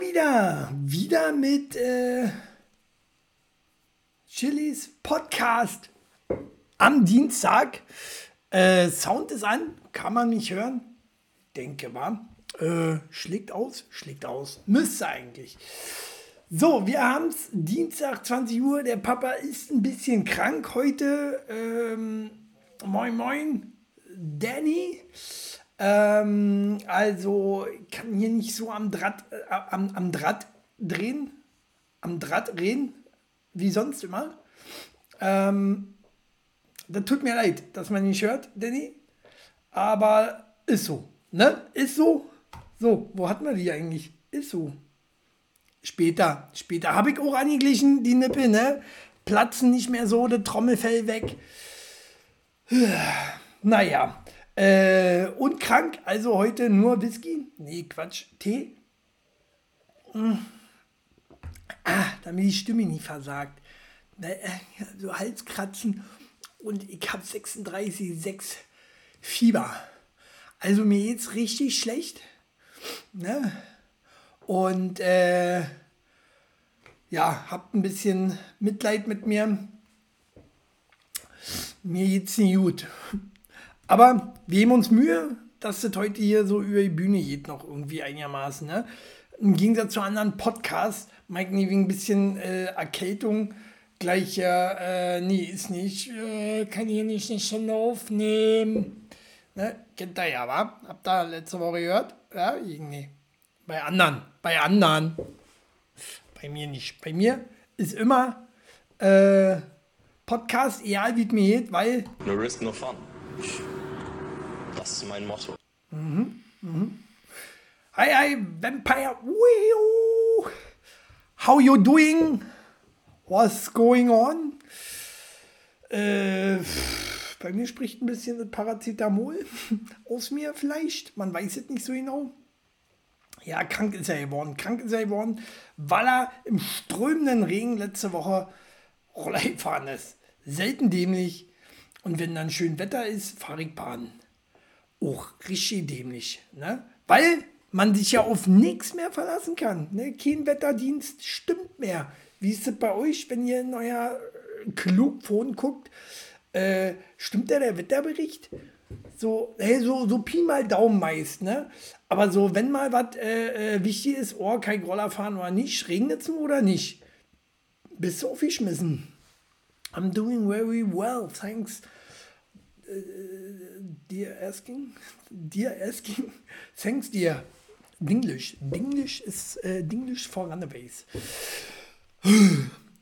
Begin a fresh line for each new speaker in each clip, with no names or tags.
Wieder. Wieder mit äh, Chilis Podcast am Dienstag. Äh, Sound ist an. Kann man mich hören? Denke mal. Äh, schlägt aus? Schlägt aus. Müsste eigentlich. So, wir haben es Dienstag 20 Uhr. Der Papa ist ein bisschen krank heute. Ähm, moin, moin, Danny. Ähm, also kann hier nicht so am Draht, äh, am, am Draht drehen, am Draht reden, wie sonst immer. Ähm, das tut mir leid, dass man nicht hört, Danny. Aber ist so, ne? Ist so. So, wo hat man die eigentlich? Ist so. Später, später habe ich auch angeglichen, die Nippel, ne? Platzen nicht mehr so, das Trommelfell weg. Naja, äh, und krank, also heute nur Whisky. Nee, Quatsch, Tee. Hm. Ah, damit die Stimme nicht versagt. Äh, so Halskratzen und ich habe 36,6 Fieber. Also mir geht's richtig schlecht. Ne? Und äh, ja, habt ein bisschen Mitleid mit mir. Mir geht's nicht gut. Aber wir geben uns Mühe, dass das heute hier so über die Bühne geht, noch irgendwie einigermaßen. Ne? Im Gegensatz zu anderen Podcasts, Mike nie wegen ein bisschen äh, Erkältung gleich, äh, nee, ist nicht, äh, kann hier nicht eine Stunde aufnehmen. Ne? Kennt ihr ja, wa? Habt ihr letzte Woche gehört? Ja, irgendwie. Bei anderen. Bei anderen. Bei mir nicht. Bei mir ist immer äh, Podcast, egal wie es mir geht, weil.
No risk, no fun. Das ist mein Motto.
Mhm, mhm. Hi, hi, Vampire. Wee How you doing? What's going on? Äh, bei mir spricht ein bisschen Paracetamol aus mir vielleicht. Man weiß es nicht so genau. Ja, krank ist er geworden. Krank ist er geworden, weil er im strömenden Regen letzte Woche Roller gefahren ist. Selten dämlich. Und wenn dann schön Wetter ist, fahre ich Bahn. Auch richtig dämlich. Ne? Weil man sich ja auf nichts mehr verlassen kann. Ne? Kein Wetterdienst stimmt mehr. Wie ist es bei euch, wenn ihr in euer Klugphone guckt? Äh, stimmt da der Wetterbericht? So, hey, so, so Pi mal Daumen meist, ne? Aber so, wenn mal was äh, äh, wichtig ist, oh, kein Roller fahren oder nicht, regnet es oder nicht? Bist du aufgeschmissen? I'm doing very well, thanks. Uh, dear asking, dear asking, thanks dear. Dinglish, Dinglish ist äh, Dinglish for Runaways.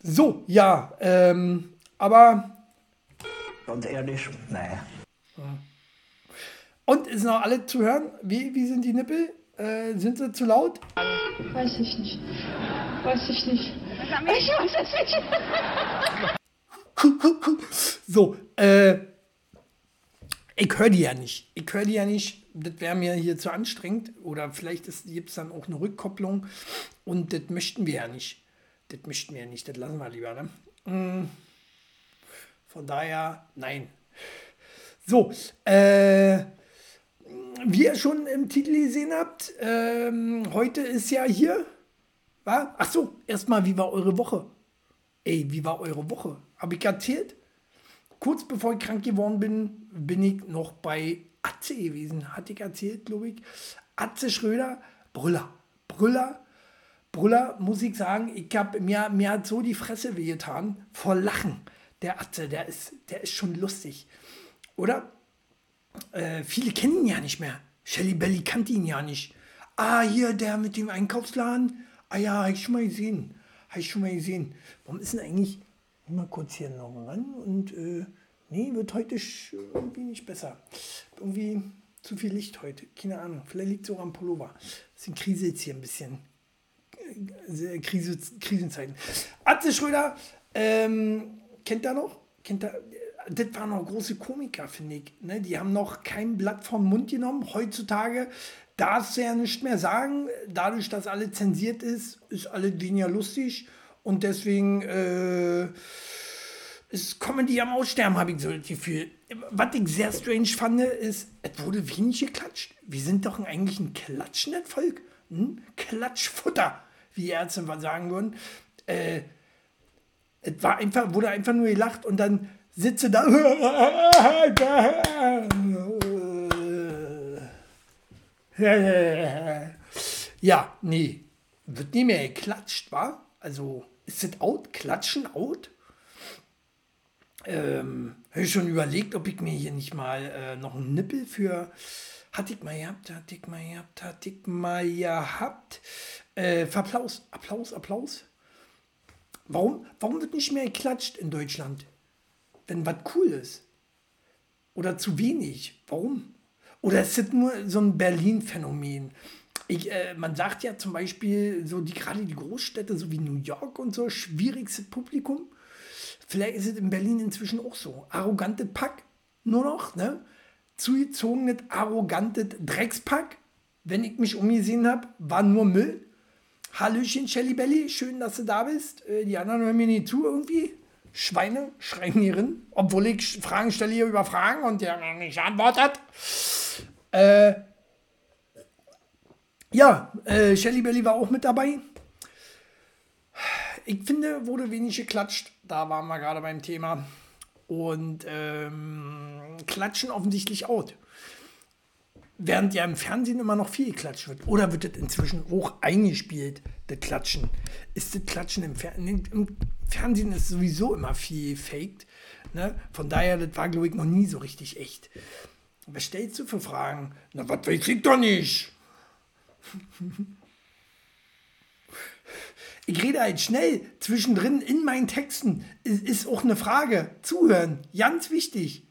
So, ja, ähm, aber.
Und ehrlich, nee.
Und ist noch alle zu hören? Wie, wie sind die Nippel? Äh, sind sie zu laut?
Weiß ich nicht. Weiß ich nicht. Ich weiß es
nicht. so, äh, ich höre die ja nicht. Ich höre die ja nicht. Das wäre mir hier zu anstrengend. Oder vielleicht gibt es dann auch eine Rückkopplung. Und das möchten wir ja nicht. Das möchten wir ja nicht. Das lassen wir lieber. Ne? Mm. Von daher, nein. So, äh, wie ihr schon im Titel gesehen habt, ähm, heute ist ja hier. Wa? Ach so, erstmal, wie war eure Woche? Ey, wie war eure Woche? Habe ich erzählt? Kurz bevor ich krank geworden bin, bin ich noch bei Atze gewesen. Hatte ich erzählt, glaube ich. Atze Schröder, Brüller. Brüller, Brüller, muss ich sagen, ich hab, mir, mir hat so die Fresse wehgetan vor Lachen. Der Atze, der ist, der ist schon lustig. Oder? Äh, viele kennen ihn ja nicht mehr. Shelly Belly kannte ihn ja nicht. Ah, hier, der mit dem Einkaufsladen. Ah ja, habe ich schon mal gesehen. Habe ich schon mal gesehen. Warum ist denn eigentlich. Mal kurz hier noch ran und. Äh, nee, wird heute irgendwie nicht besser. Irgendwie zu viel Licht heute. Keine Ahnung. Vielleicht liegt es auch am Pullover. Eine Krise jetzt hier ein bisschen. Äh, Krise, Krisenzeiten. Atze Schröder, ähm, kennt er noch? Kennt er? das waren noch große Komiker, finde ich. Ne? Die haben noch kein Blatt vom Mund genommen. Heutzutage darfst du ja nicht mehr sagen. Dadurch, dass alles zensiert ist, ist alles weniger lustig. Und deswegen äh, ist Comedy am Aussterben, habe ich so das Gefühl. was ich sehr strange fand, ist, es wurde wenig geklatscht. Wir sind doch eigentlich ein klatschendes Volk. Hm? Klatschfutter, wie Ärzte mal sagen würden. Äh, es war einfach, wurde einfach nur gelacht und dann sitze da. Ja, nee, wird nie mehr geklatscht, wa? Also, ist das out? Klatschen out? Ähm, habe ich schon überlegt, ob ich mir hier nicht mal äh, noch einen Nippel für. Hatte ich mal gehabt, hatte ich mal gehabt, hatte ich mal gehabt. Äh, für Applaus, Applaus, Applaus. Warum, warum wird nicht mehr geklatscht in Deutschland? Wenn was cool ist. Oder zu wenig. Warum? Oder ist das nur so ein Berlin-Phänomen? Ich, äh, man sagt ja zum Beispiel, so die gerade die Großstädte, so wie New York und so, schwierigstes Publikum. Vielleicht ist es in Berlin inzwischen auch so. Arrogante Pack, nur noch, ne? Zugezogenes, arrogantes Dreckspack. Wenn ich mich umgesehen habe, war nur Müll. Hallöchen, Shelly Belly, schön, dass du da bist. Äh, die anderen hören mir nicht zu irgendwie. Schweine schreien hier drin, obwohl ich Fragen stelle hier über Fragen und der nicht antwortet. Äh, ja, äh, Shelly Belly war auch mit dabei. Ich finde, wurde wenig geklatscht. Da waren wir gerade beim Thema. Und ähm, klatschen offensichtlich out. Während ja im Fernsehen immer noch viel geklatscht wird. Oder wird das inzwischen auch eingespielt, das Klatschen? Ist das Klatschen im Fernsehen? Im Fernsehen ist sowieso immer viel gefaked. Ne? Von daher, das war, glaube ich, noch nie so richtig echt. Was stellst du für Fragen? Na, was weiß ich doch nicht. Ich rede halt schnell zwischendrin in meinen Texten. Ist, auch eine Frage. Zuhören. Ganz wichtig.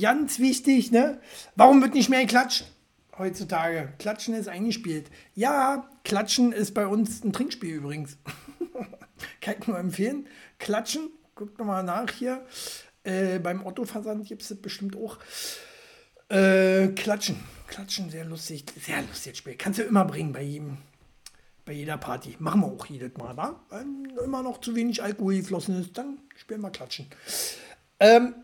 Ganz wichtig, ne? Warum wird nicht mehr geklatscht? Heutzutage. Klatschen ist eingespielt. Ja, Klatschen ist bei uns ein Trinkspiel übrigens. Kann ich nur empfehlen. Klatschen, guckt nochmal nach hier. Äh, beim Otto-Versand gibt es das bestimmt auch. Äh, Klatschen. Klatschen, sehr lustig. Sehr lustig Spiel. Kannst du immer bringen bei jedem bei jeder Party. Machen wir auch jedes Mal, wa? Wenn immer noch zu wenig Alkohol geflossen ist, dann spielen wir Klatschen. Ähm,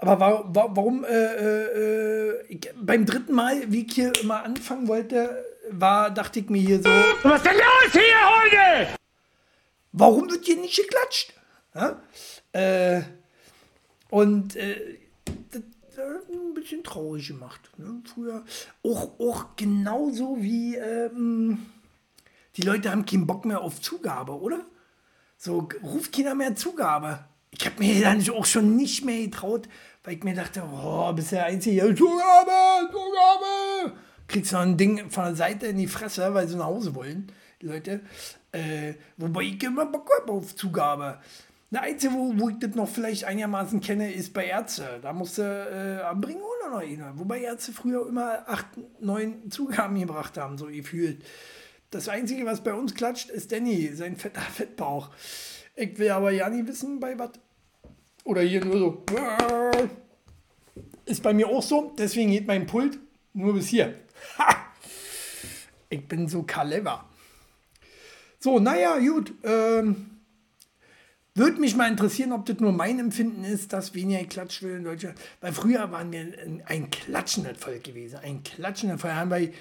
aber wa wa warum äh, äh, ich, beim dritten Mal, wie ich hier immer anfangen wollte, war, dachte ich mir hier so.
Was ist denn los hier heute?
Warum wird hier nicht geklatscht? Ja? Äh, und äh, ein bisschen traurig gemacht. Ne? Früher auch, auch genauso wie. Ähm, die Leute haben keinen Bock mehr auf Zugabe, oder? So, ruft keiner mehr Zugabe. Ich habe mir dann auch schon nicht mehr getraut, weil ich mir dachte, oh, bist der Einzige, Zugabe, Zugabe. Kriegst noch ein Ding von der Seite in die Fresse, weil sie nach Hause wollen, die Leute. Äh, wobei ich immer Bock habe auf Zugabe. Der Einzige, wo, wo ich das noch vielleicht einigermaßen kenne, ist bei Ärzte. Da musste äh, anbringen oder noch einer. Wobei Ärzte früher immer acht, neun Zugaben gebracht haben, so gefühlt. Das Einzige, was bei uns klatscht, ist Danny, sein fetter Fettbauch. Ich will aber ja nie wissen, bei was. Oder hier nur so. Ist bei mir auch so, deswegen geht mein Pult nur bis hier. Ha! Ich bin so clever. So, naja, gut. Ähm, würde mich mal interessieren, ob das nur mein Empfinden ist, dass weniger geklatscht wird in Deutschland. Weil früher waren wir ein klatschender Volk gewesen. Ein klatschender Volk. Haben bei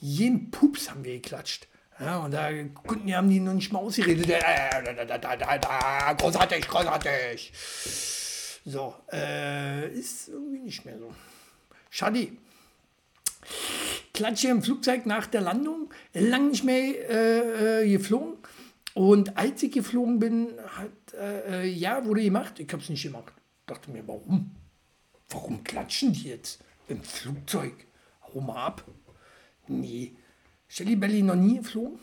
jedem Pups haben wir geklatscht. Ja, und da die haben die noch nicht mal ausgeredet. Großartig, großartig. So, äh, ist irgendwie nicht mehr so. Schade. Klatsche im Flugzeug nach der Landung, lang nicht mehr äh, äh, geflogen. Und als ich geflogen bin, hat, äh, ja, wurde gemacht. Ich habe es nicht gemacht. Dachte mir, warum? Warum klatschen die jetzt im Flugzeug? Hau mal ab. Nee, Shelly Belly noch nie geflogen.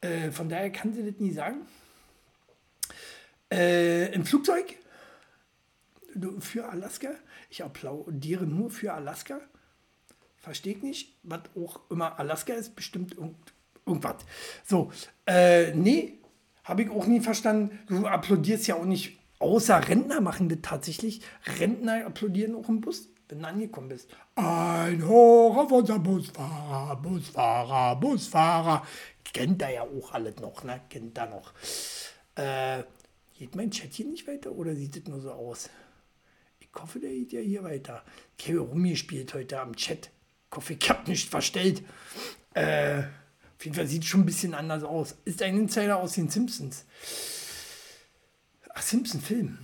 Äh, von daher kann sie das nie sagen. Äh, Im Flugzeug für Alaska. Ich applaudiere nur für Alaska. Verstehe ich nicht, was auch immer Alaska ist, bestimmt irgend, irgendwas. So, äh, nee, habe ich auch nie verstanden. Du applaudierst ja auch nicht, außer Rentner machen das tatsächlich. Rentner applaudieren auch im Bus wenn du angekommen bist. Ein Hoch auf unser Busfahrer, Busfahrer, Busfahrer. Kennt er ja auch alles noch, ne? Kennt er noch. Äh, geht mein Chat hier nicht weiter oder sieht es nur so aus? Ich hoffe, der geht ja hier weiter. Ich habe rumgespielt heute am Chat. Ich hoffe, ich habe nicht verstellt. Äh, auf jeden Fall sieht schon ein bisschen anders aus. Ist ein Insider aus den Simpsons. Ach, Simpson-Film.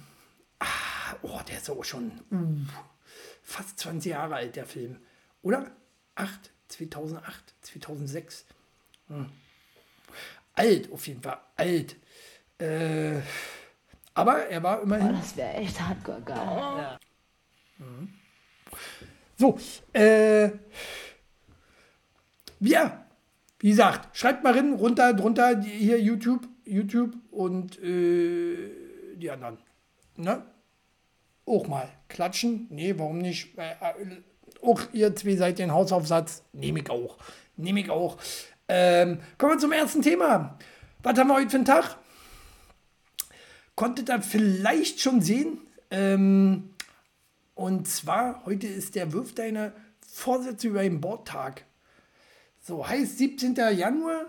Ah, oh, der ist auch schon uh, fast 20 Jahre alt, der Film. Oder? 8, 2008, 2006. Hm. Alt, auf jeden Fall. Alt. Äh, aber er war immerhin.
Oh, das wäre echt hardcore geil.
So, äh, ja, wie gesagt, schreibt mal rein, runter, drunter, hier YouTube, YouTube und äh, die anderen. Ne? Auch mal klatschen. Nee, warum nicht? Äh, äh, auch ihr zwei seid den Hausaufsatz. Nehme ich auch. Nehme ich auch. Ähm, kommen wir zum ersten Thema. Was haben wir heute für einen Tag? Konntet ihr vielleicht schon sehen? Ähm, und zwar, heute ist der Wirf deine Vorsätze über den Bordtag. So, heißt 17. Januar.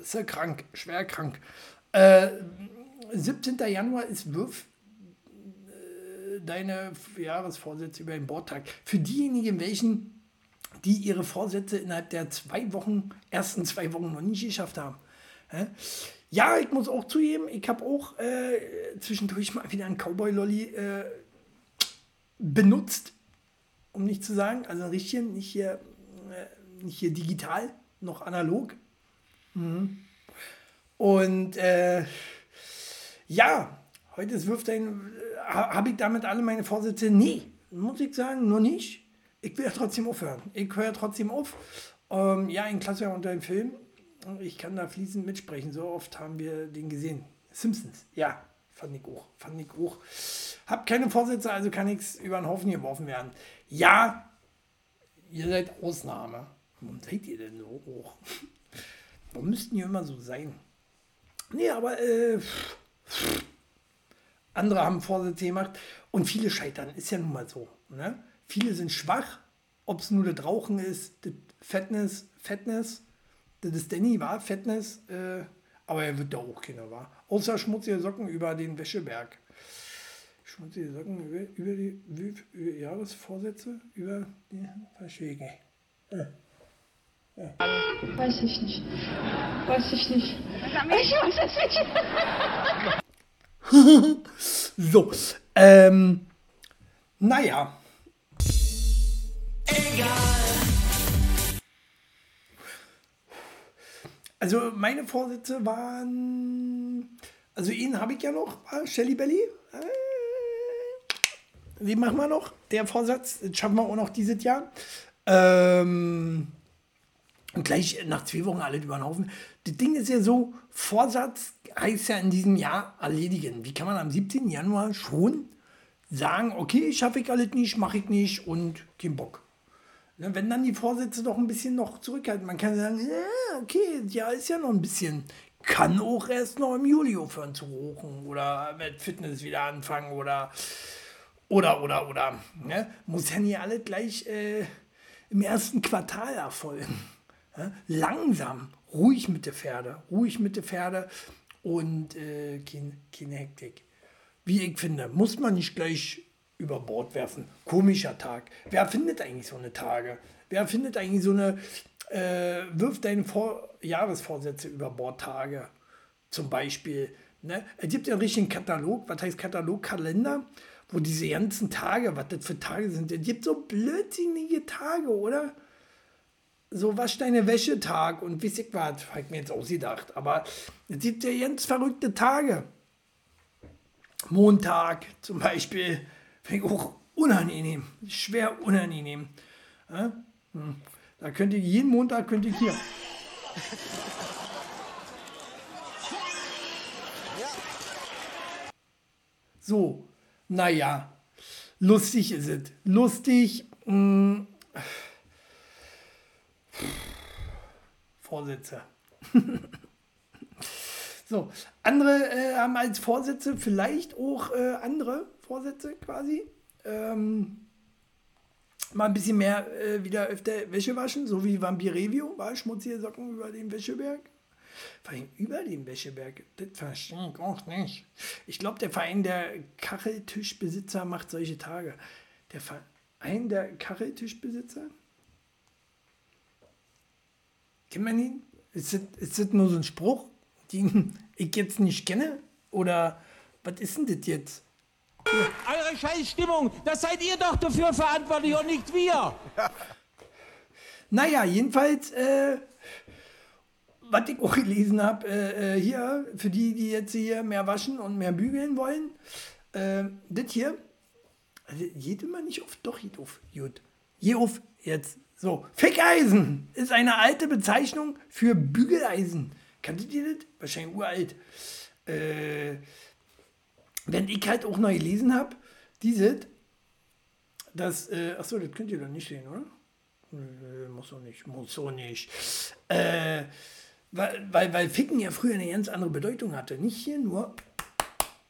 ist ja krank, schwer krank. Äh, 17. Januar ist Wirf äh, deine Jahresvorsätze über den Bordtag. Für diejenigen, welchen, die ihre Vorsätze innerhalb der zwei Wochen, ersten zwei Wochen noch nicht geschafft haben. Hä? Ja, ich muss auch zugeben, ich habe auch äh, zwischendurch mal wieder einen Cowboy-Lolly äh, benutzt, um nicht zu sagen, also ein richtigen, nicht hier, nicht hier digital, noch analog. Mhm. Und äh, ja, heute ist wirft ein, äh, habe ich damit alle meine Vorsätze? Nee, muss ich sagen, nur nicht. Ich will ja trotzdem aufhören. Ich höre trotzdem auf. Ähm, ja, ein Klassiker unter dem Film. Ich kann da fließend mitsprechen. So oft haben wir den gesehen. Simpsons, ja, fand ich auch. Fand ich auch. Hab keine Vorsätze, also kann nichts über den Haufen geworfen werden. Ja, ihr seid Ausnahme. Warum seid ihr denn so hoch? Warum müssten ihr immer so sein? Nee, aber äh, andere haben Vorsätze gemacht und viele scheitern. Ist ja nun mal so. Ne? Viele sind schwach, ob es nur das Rauchen ist, das Fettness, Fettness, das ist Danny, war Fettness, äh, aber er wird da auch keiner, war. Außer schmutzige Socken über den Wäscheberg. Schmutzige Socken über, über die über, Jahresvorsätze, über die Verschläge.
Weiß ich nicht. Weiß ich nicht. Ich weiß es nicht.
So, ähm, naja. Also meine Vorsätze waren, also ihn habe ich ja noch, äh, Shelly Belly. Äh, den machen wir noch, der Vorsatz, das schaffen wir auch noch dieses Jahr. Ähm, und gleich nach zwei Wochen alle über den Haufen. Das Ding ist ja so, Vorsatz heißt ja in diesem Jahr erledigen. Wie kann man am 17. Januar schon sagen, okay, schaffe ich alles nicht, mache ich nicht und kein Bock. Ne, wenn dann die Vorsätze doch ein bisschen noch zurückhalten. Man kann sagen, ja, okay, ja, ist ja noch ein bisschen. Kann auch erst noch im Juli aufhören zu rauchen oder mit Fitness wieder anfangen oder oder oder oder. Ne? Muss ja nicht alle gleich äh, im ersten Quartal erfolgen. Ne? Langsam, ruhig mit der Pferde, ruhig mit der Pferde und äh, kein, keine Hektik. Wie ich finde, muss man nicht gleich über Bord werfen. Komischer Tag. Wer findet eigentlich so eine Tage? Wer findet eigentlich so eine, äh, wirft deine Vor Jahresvorsätze über Bord Tage? Zum Beispiel. Ne? Es gibt ja einen richtigen Katalog, was heißt Katalog, Kalender, wo diese ganzen Tage, was das für Tage sind. Es gibt so blödsinnige Tage, oder? So wasch deine Wäsche Tag und wie ich was, habe ich mir jetzt ausgedacht. Aber es gibt ja ganz verrückte Tage. Montag zum Beispiel, finde ich auch unangenehm, schwer unangenehm. Ja? Hm. Da könnt ihr jeden Montag könnt ihr hier. So, naja, lustig ist es. Lustig. Mh. Vorsätze. so, andere äh, haben als Vorsätze vielleicht auch äh, andere Vorsätze quasi. Ähm, mal ein bisschen mehr äh, wieder öfter Wäsche waschen, so wie Vampir Review, war schmutzige Socken über den Wäscheberg. Vor allem über den Wäscheberg. Das verstehe ich auch nicht. Ich glaube, der Verein der Kacheltischbesitzer macht solche Tage. Der Verein der Kacheltischbesitzer? Kennt man ihn? Ist das, ist das nur so ein Spruch, den ich jetzt nicht kenne? Oder was ist denn das jetzt?
Eure Scheißstimmung, das seid ihr doch dafür verantwortlich und nicht wir.
Naja, jedenfalls, äh, was ich auch gelesen habe, äh, äh, hier, für die, die jetzt hier mehr waschen und mehr bügeln wollen, äh, das hier, also geht immer nicht auf, doch geht auf, gut. Geh auf, jetzt. So, Fickeisen ist eine alte Bezeichnung für Bügeleisen. Kanntet ihr das? Wahrscheinlich uralt. Äh, wenn ich halt auch noch gelesen habe, dieses, das, äh, achso, das könnt ihr doch nicht sehen, oder? Muss so nicht, muss so nicht. Äh, weil, weil, weil Ficken ja früher eine ganz andere Bedeutung hatte. Nicht hier nur.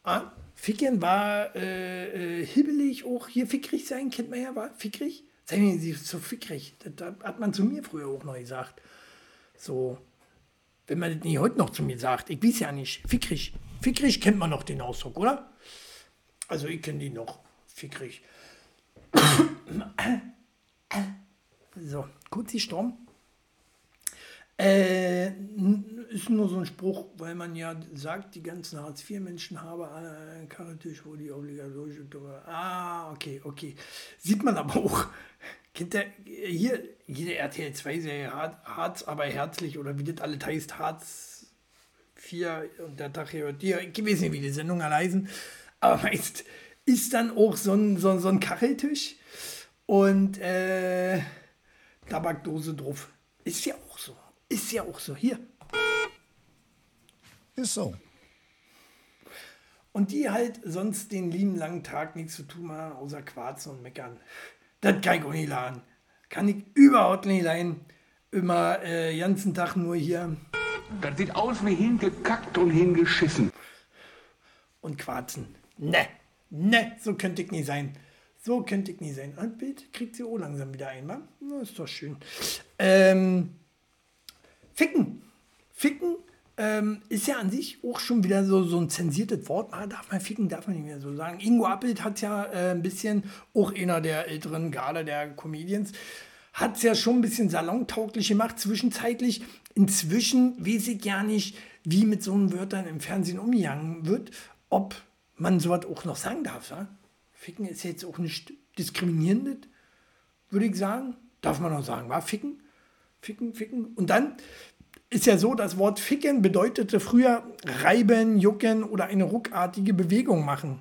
Ah, Ficken war äh, äh, hibbelig, auch hier fickrig sein, kennt man ja, war fickrig. Sei Sie so fickrig. Das hat man zu mir früher auch noch gesagt. So, wenn man das nicht heute noch zu mir sagt, ich weiß ja nicht, fickrig. Fickrig kennt man noch den Ausdruck, oder? Also ich kenne den noch, fickrig. So, kurz die Sturm. Äh, ist nur so ein Spruch, weil man ja sagt, die ganzen Hartz-IV-Menschen haben einen Karretisch, wo die obligatorische Ah, okay, okay. Sieht man aber auch. Kennt der, hier, jede RTL 2-Serie, Harz, aber herzlich, oder wie das alles heißt, Harz 4 und der Tag hier, die, ich weiß nicht, wie die Sendung heißen, aber meist ist dann auch so ein, so, so ein Kacheltisch und äh, Tabakdose drauf. Ist ja. Ist ja auch so. Hier.
Ist so.
Und die halt sonst den lieben langen Tag nichts zu tun haben, außer Quarzen und meckern. Das kann ich auch nicht laden. Kann ich überhaupt nicht leiden. Immer äh, ganzen Tag nur hier.
Das sieht aus wie hingekackt und hingeschissen.
Und Quarzen. Ne, ne, so könnte ich nie sein. So könnte ich nie sein. Ein Bild kriegt sie auch langsam wieder ein, wa? Na, ist doch schön. Ähm, Ficken. Ficken ähm, ist ja an sich auch schon wieder so, so ein zensiertes Wort. Ah, darf man ficken, darf man nicht mehr so sagen. Ingo Appelt hat ja äh, ein bisschen, auch einer der älteren Garde der Comedians, hat es ja schon ein bisschen salontauglich gemacht, zwischenzeitlich. Inzwischen weiß ich gar nicht, wie mit so einen Wörtern im Fernsehen umgegangen wird, ob man sowas auch noch sagen darf. Ja? Ficken ist jetzt auch nicht diskriminierend, würde ich sagen. Darf man auch sagen, war Ficken? Ficken, Ficken. Und dann ist ja so, das Wort Ficken bedeutete früher reiben, jucken oder eine ruckartige Bewegung machen.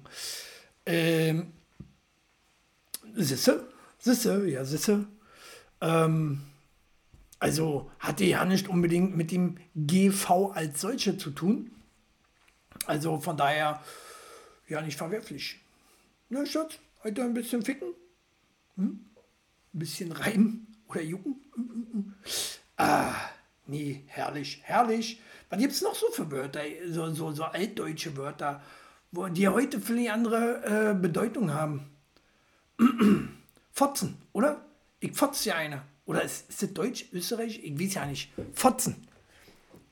Ähm, Sisse, Sisse, ja, Sisse. Ähm, also hatte ja nicht unbedingt mit dem GV als solche zu tun. Also von daher ja nicht verwerflich. Na, Schatz, heute ein bisschen ficken? Hm? Ein bisschen reiben oder jucken? Ah, nee, herrlich, herrlich. Was gibt es noch so für Wörter, so, so, so altdeutsche Wörter, wo die heute völlig andere äh, Bedeutung haben? Fotzen, oder? Ich fotze ja einer. Oder ist, ist das Deutsch, Österreich? Ich weiß ja nicht. Fotzen.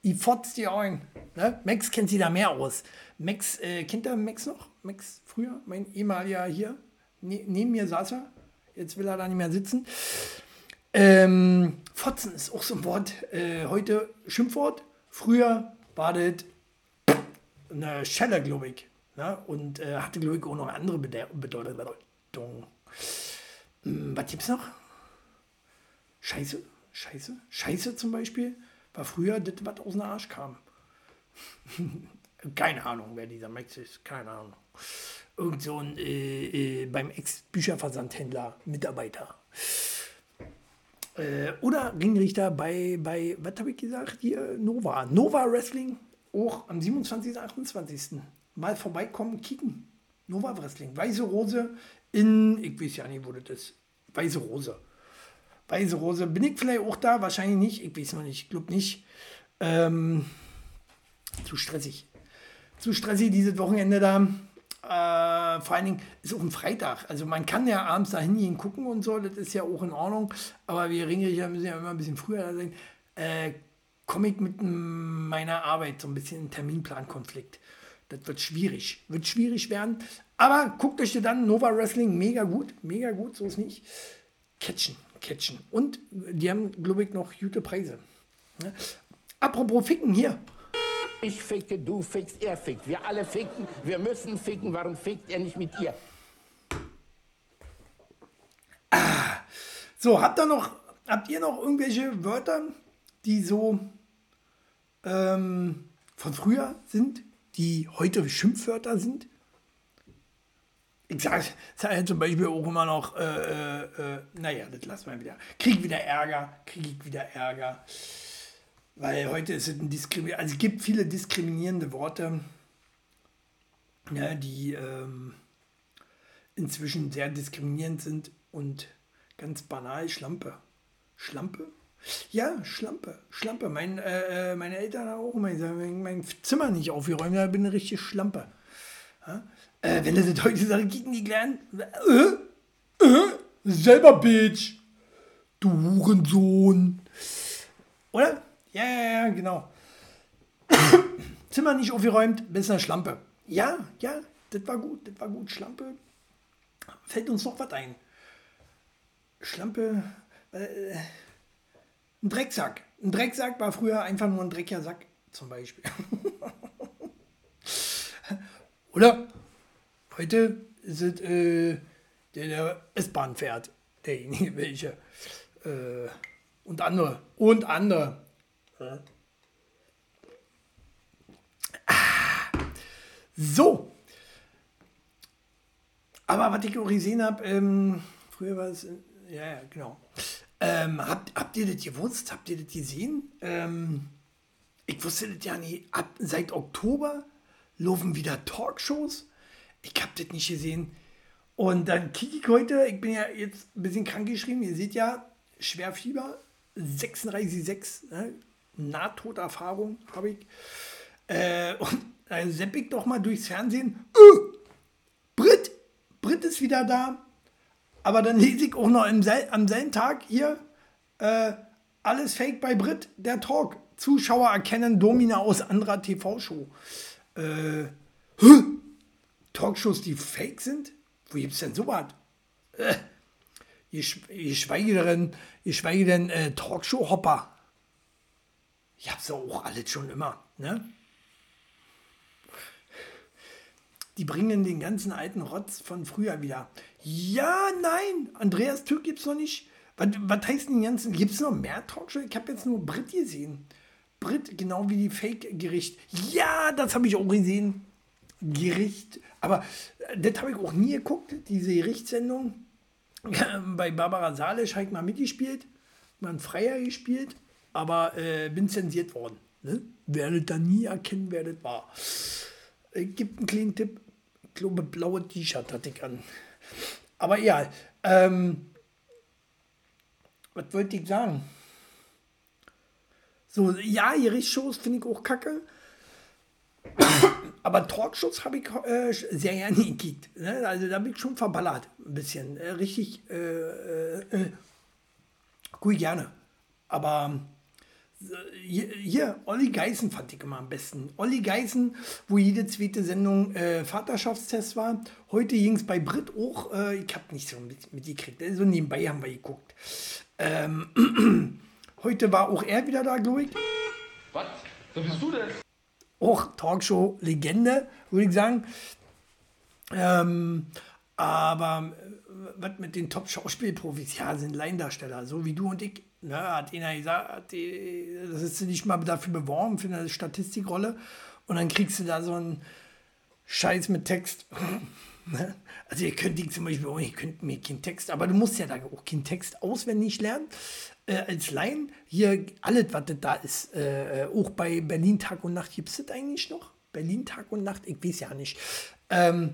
Ich fotze dir ein. Ne? Max kennt sich da mehr aus. Max, äh, kennt ihr Max noch? Max früher, mein ehemaliger hier. Ne, neben mir saß er. Jetzt will er da nicht mehr sitzen. Ähm, Fotzen ist auch so ein Wort. Äh, heute Schimpfwort. Früher war das eine Schelle, glaube ich. Ne? Und äh, hatte, glaube ich, auch noch andere Bedeutung. Hm, was gibt's noch? Scheiße, Scheiße, Scheiße zum Beispiel war früher das, was aus dem Arsch kam. Keine Ahnung, wer dieser Max ist, keine Ahnung. Irgend so ein äh, äh, beim Ex-Bücherversandhändler Mitarbeiter. Äh, oder Ringrichter bei, bei was habe ich gesagt? Hier, Nova. Nova Wrestling, auch am 27. 28. Mal vorbeikommen, kicken. Nova Wrestling. Weiße Rose in, ich weiß ja nicht, wo das ist. Weiße Rose. Weiße Rose. Bin ich vielleicht auch da? Wahrscheinlich nicht. Ich weiß noch nicht. Ich glaube nicht. Ähm, zu stressig. Zu stressig dieses Wochenende da. Äh, vor allen Dingen ist auch ein Freitag. Also man kann ja abends da hingehen gucken und so. Das ist ja auch in Ordnung. Aber wir Ringrichter müssen ja immer ein bisschen früher da sein. Äh, komme ich mit meiner Arbeit so ein bisschen in Terminplankonflikt. Das wird schwierig. Wird schwierig werden. Aber guckt euch das an. Nova Wrestling, mega gut. Mega gut, so ist nicht. Catchen, catchen. Und die haben, glaube ich, noch gute Preise. Ne? Apropos Ficken hier.
Ich ficke, du fickst, er fickt. Wir alle ficken. Wir müssen ficken. Warum fickt er nicht mit ihr?
So, habt ihr noch, habt ihr noch irgendwelche Wörter, die so ähm, von früher sind, die heute Schimpfwörter sind? Ich sage sag zum Beispiel auch immer noch, äh, äh, äh, naja, das lassen wir wieder. Krieg wieder Ärger, krieg ich wieder Ärger. Weil heute ist es ein Diskrimin also es gibt viele diskriminierende Worte, ja, die ähm, inzwischen sehr diskriminierend sind und ganz banal Schlampe. Schlampe? Ja, Schlampe. Schlampe. Mein, äh, meine Eltern haben auch immer gesagt, wenn mein Zimmer nicht aufgeräumt habe, bin ich eine richtige Schlampe. Ja? Äh, wenn das heute sagt, gegen die Kleinen, äh, äh, selber Bitch. Du Hurensohn. Oder? Ja, ja, ja, genau. Zimmer nicht aufgeräumt, bist eine Schlampe. Ja, ja, das war gut, das war gut. Schlampe. Fällt uns noch was ein. Schlampe. Äh, ein Drecksack. Ein Drecksack war früher einfach nur ein dreckiger Sack, zum Beispiel. Oder? Heute es äh, der, der S-Bahn fährt. Derjenige, welche. Äh, und andere. Und andere. Ah, so. Aber was ich gesehen habe, ähm, früher war es, ja, ja, genau. Ähm, habt, habt ihr das gewusst? Habt ihr das gesehen? Ähm, ich wusste das ja nicht. Ab, seit Oktober laufen wieder Talkshows. Ich hab das nicht gesehen. Und dann kicke ich heute, ich bin ja jetzt ein bisschen krank geschrieben. Ihr seht ja, Schwerfieber, 36,6, ne? Nahtoderfahrung habe ich. Äh, und dann sepp ich doch mal durchs Fernsehen. Uh, Brit, Brit ist wieder da. Aber dann lese ich auch noch im sel am selben Tag hier, äh, alles fake bei Brit, der Talk. Zuschauer erkennen Domina aus anderer TV-Show. Äh, Talkshows, die fake sind? Wo gibt es denn sowas? Äh, geschweige denn, geschweige denn äh, Talkshow-Hopper. Ich hab's ja auch alles schon immer. Ne? Die bringen den ganzen alten Rotz von früher wieder. Ja, nein, Andreas Türk gibt's noch nicht. Was, was heißt denn ganzen? Gibt es noch mehr Talkshow? Ich habe jetzt nur Brit gesehen. Brit, genau wie die Fake-Gericht. Ja, das habe ich auch gesehen. Gericht. Aber äh, das habe ich auch nie geguckt, diese Gerichtssendung. Bei Barbara Salisch habe ich mal mitgespielt, einen Freier gespielt, aber äh, bin zensiert worden. Ne? Werdet da nie erkennen, wer das war. Äh, gibt einen kleinen Tipp. Ich glaube, blaue T-Shirt hatte ich an. Aber ja, ähm, was wollte ich sagen? So, ja, Gerichtsshows finde ich auch kacke. Aber Talkshows habe ich äh, sehr gerne gekickt. Ne? Also da bin ich schon verballert. Ein bisschen. Äh, richtig. Äh, äh, äh cool, gerne. Aber hier, hier, Olli Geißen fand ich immer am besten. Olli Geißen, wo jede zweite Sendung äh, Vaterschaftstest war. Heute ging es bei Brit auch. Äh, ich habe nicht so mit, mitgekriegt. So nebenbei haben wir geguckt. Ähm, heute war auch er wieder da, glaube ich.
Was? Wer bist du denn?
Auch Talkshow-Legende, würde ich sagen. Ähm, aber äh, was mit den Top-Schauspielprofis? Ja, sind Laiendarsteller, so wie du und ich. Ne, hat einer gesagt, hat die, das ist nicht mal dafür beworben für eine Statistikrolle. Und dann kriegst du da so einen Scheiß mit Text. Ne? also ihr könnt die zum Beispiel, oh, ihr könnt mir keinen Text, aber du musst ja da auch keinen Text auswendig lernen. Äh, als Laien, hier alles, was da ist, äh, auch bei Berlin Tag und Nacht, gibt es das eigentlich noch? Berlin Tag und Nacht, ich weiß ja nicht. Ähm,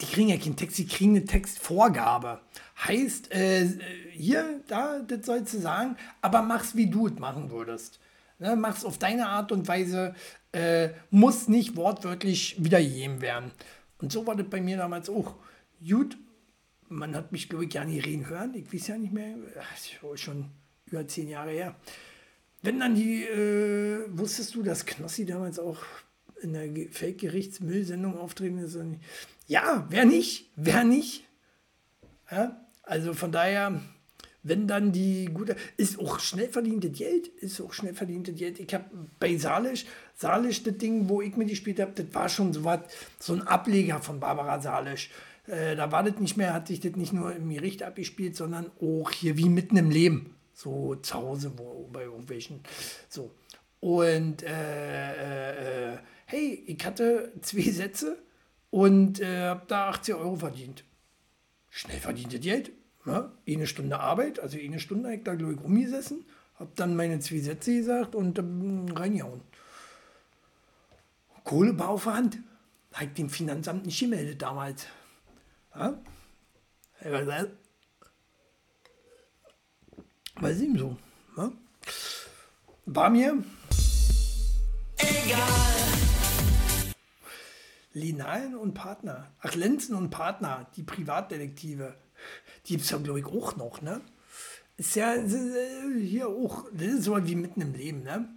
die kriegen ja keinen Text, die kriegen eine Textvorgabe. Heißt, äh, hier, da, das sollst du sagen, aber mach's, wie du es machen würdest. Ne, mach's auf deine Art und Weise, äh, muss nicht wortwörtlich wiedergegeben werden. Und so war das bei mir damals auch. Gut, man hat mich, glaube ich, gar nicht reden hören. Ich weiß ja nicht mehr, schon über zehn Jahre her. wenn dann die, äh, wusstest du, dass Knossi damals auch in der Ge- Feldgerichtsmüllsendung auftreten ist? Ja, wer nicht? Wer nicht? Ja, also von daher, wenn dann die gute, ist auch schnell verdientes Geld, ist auch schnell verdientes Geld. Ich habe bei Salisch, Salisch, das Ding, wo ich mitgespielt habe, das war schon so was, so ein Ableger von Barbara Salisch. Äh, da war das nicht mehr, hat sich das nicht nur im Gericht abgespielt, sondern auch hier wie mitten im Leben. So zu Hause, wo, bei irgendwelchen, so. Und äh, äh, äh, hey, ich hatte zwei Sätze und äh, habe da 80 Euro verdient schnell verdientes Geld. Ja? Eine Stunde Arbeit, also eine Stunde habe ich da, glaube ich, rumgesessen, habe dann meine zwei Sätze gesagt und ähm, reingehauen. Kohle war auf der Hand. Habe ich dem Finanzamt nicht gemeldet damals. Ja? Weil- es ihm so. Ja? War mir Linalen und Partner. Ach, Lenzen und Partner, die Privatdetektive. Die gibt es ja, glaube ich, auch noch, ne? Ist ja äh, hier auch, das ist so wie mitten im Leben, ne?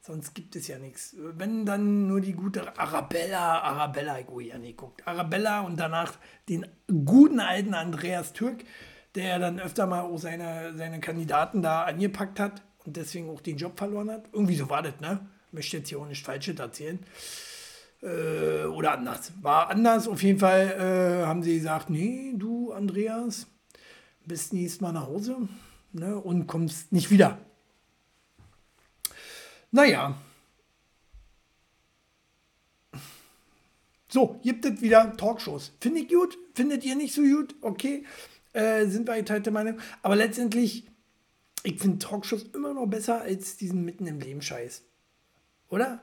Sonst gibt es ja nichts. Wenn dann nur die gute Arabella, Arabella, ich oh ja nicht guckt. Arabella und danach den guten alten Andreas Türk, der dann öfter mal auch seine, seine Kandidaten da angepackt hat und deswegen auch den Job verloren hat. Irgendwie so war das, ne? Möchte jetzt hier auch nicht Falsches erzählen äh, oder anders. War anders. Auf jeden Fall äh, haben sie gesagt, nee, du Andreas, bist nächstes Mal nach Hause ne, und kommst nicht wieder. Naja. So, gibt es wieder Talkshows. Finde ich gut, findet ihr nicht so gut? Okay, äh, sind wir geteilte Meinung. Aber letztendlich, ich finde Talkshows immer noch besser als diesen Mitten im Leben Scheiß. Oder?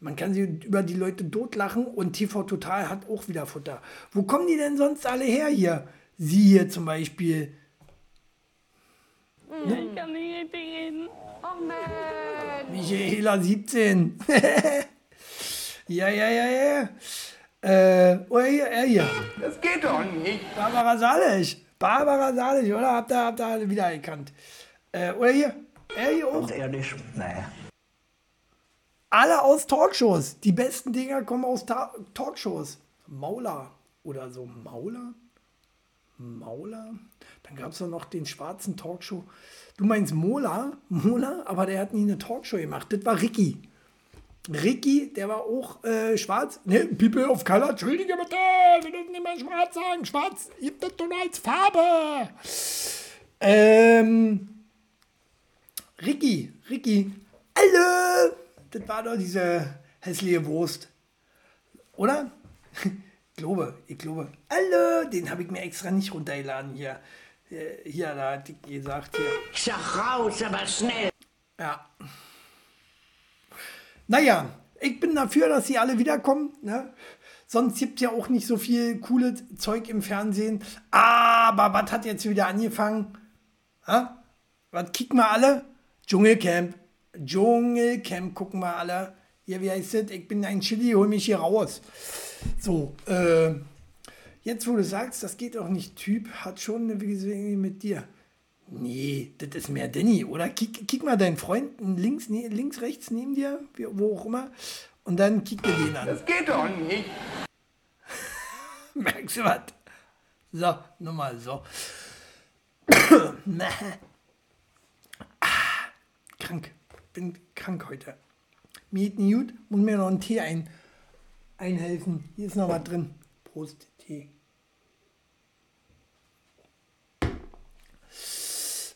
Man kann sie über die Leute totlachen und TV Total hat auch wieder Futter. Wo kommen die denn sonst alle her hier? Sie hier zum Beispiel.
Ich kann nicht richtig reden.
Michaela 17. ja, ja, ja, ja. Äh, oder hier, er hier.
Das geht doch nicht.
Barbara Salisch. Barbara Salisch, oder? Habt ihr, habt ihr alle wieder erkannt. Äh, oder hier. Er hier auch.
Ganz ehrlich, nee.
Alle aus Talkshows. Die besten Dinger kommen aus Ta Talkshows. Mauler oder so. Mauler? Mauler? Dann gab es noch den schwarzen Talkshow. Du meinst Mola? Mola? Aber der hat nie eine Talkshow gemacht. Das war Ricky. Ricky, der war auch äh, schwarz. Ne, People of Color, entschuldige bitte, wir dürfen nicht mehr schwarz sagen. Schwarz gibt es nur als Farbe. Ähm, Ricky, Ricky. Hallo! Das war doch diese hässliche Wurst. Oder? Ich glaube, ich glaube. Hallo! Den habe ich mir extra nicht runtergeladen hier. Äh, Hier, da hat ich gesagt, hier.
Ich sag raus, aber schnell.
Ja. Naja, ich bin dafür, dass sie alle wiederkommen. Ne? Sonst gibt es ja auch nicht so viel cooles Zeug im Fernsehen. Aber was hat jetzt wieder angefangen? Ha? Was kicken wir alle? Dschungelcamp. Dschungelcamp gucken wir alle. Hier, wie heißt das? Ich bin ein Chili, hol mich hier raus. So, äh, jetzt wo du sagst, das geht auch nicht, Typ hat schon eine Beziehung mit dir. Nee, das ist mehr Danny, oder? Kick, kick mal deinen Freund links, ne, links, rechts neben dir, wo auch immer, und dann kick dir den an.
Das geht doch nicht.
Merkst du was? So, nochmal so. ah, krank. Bin krank heute. Nicht gut, muss mir noch einen Tee ein, einhelfen. Hier ist noch was drin. Prost, Tee.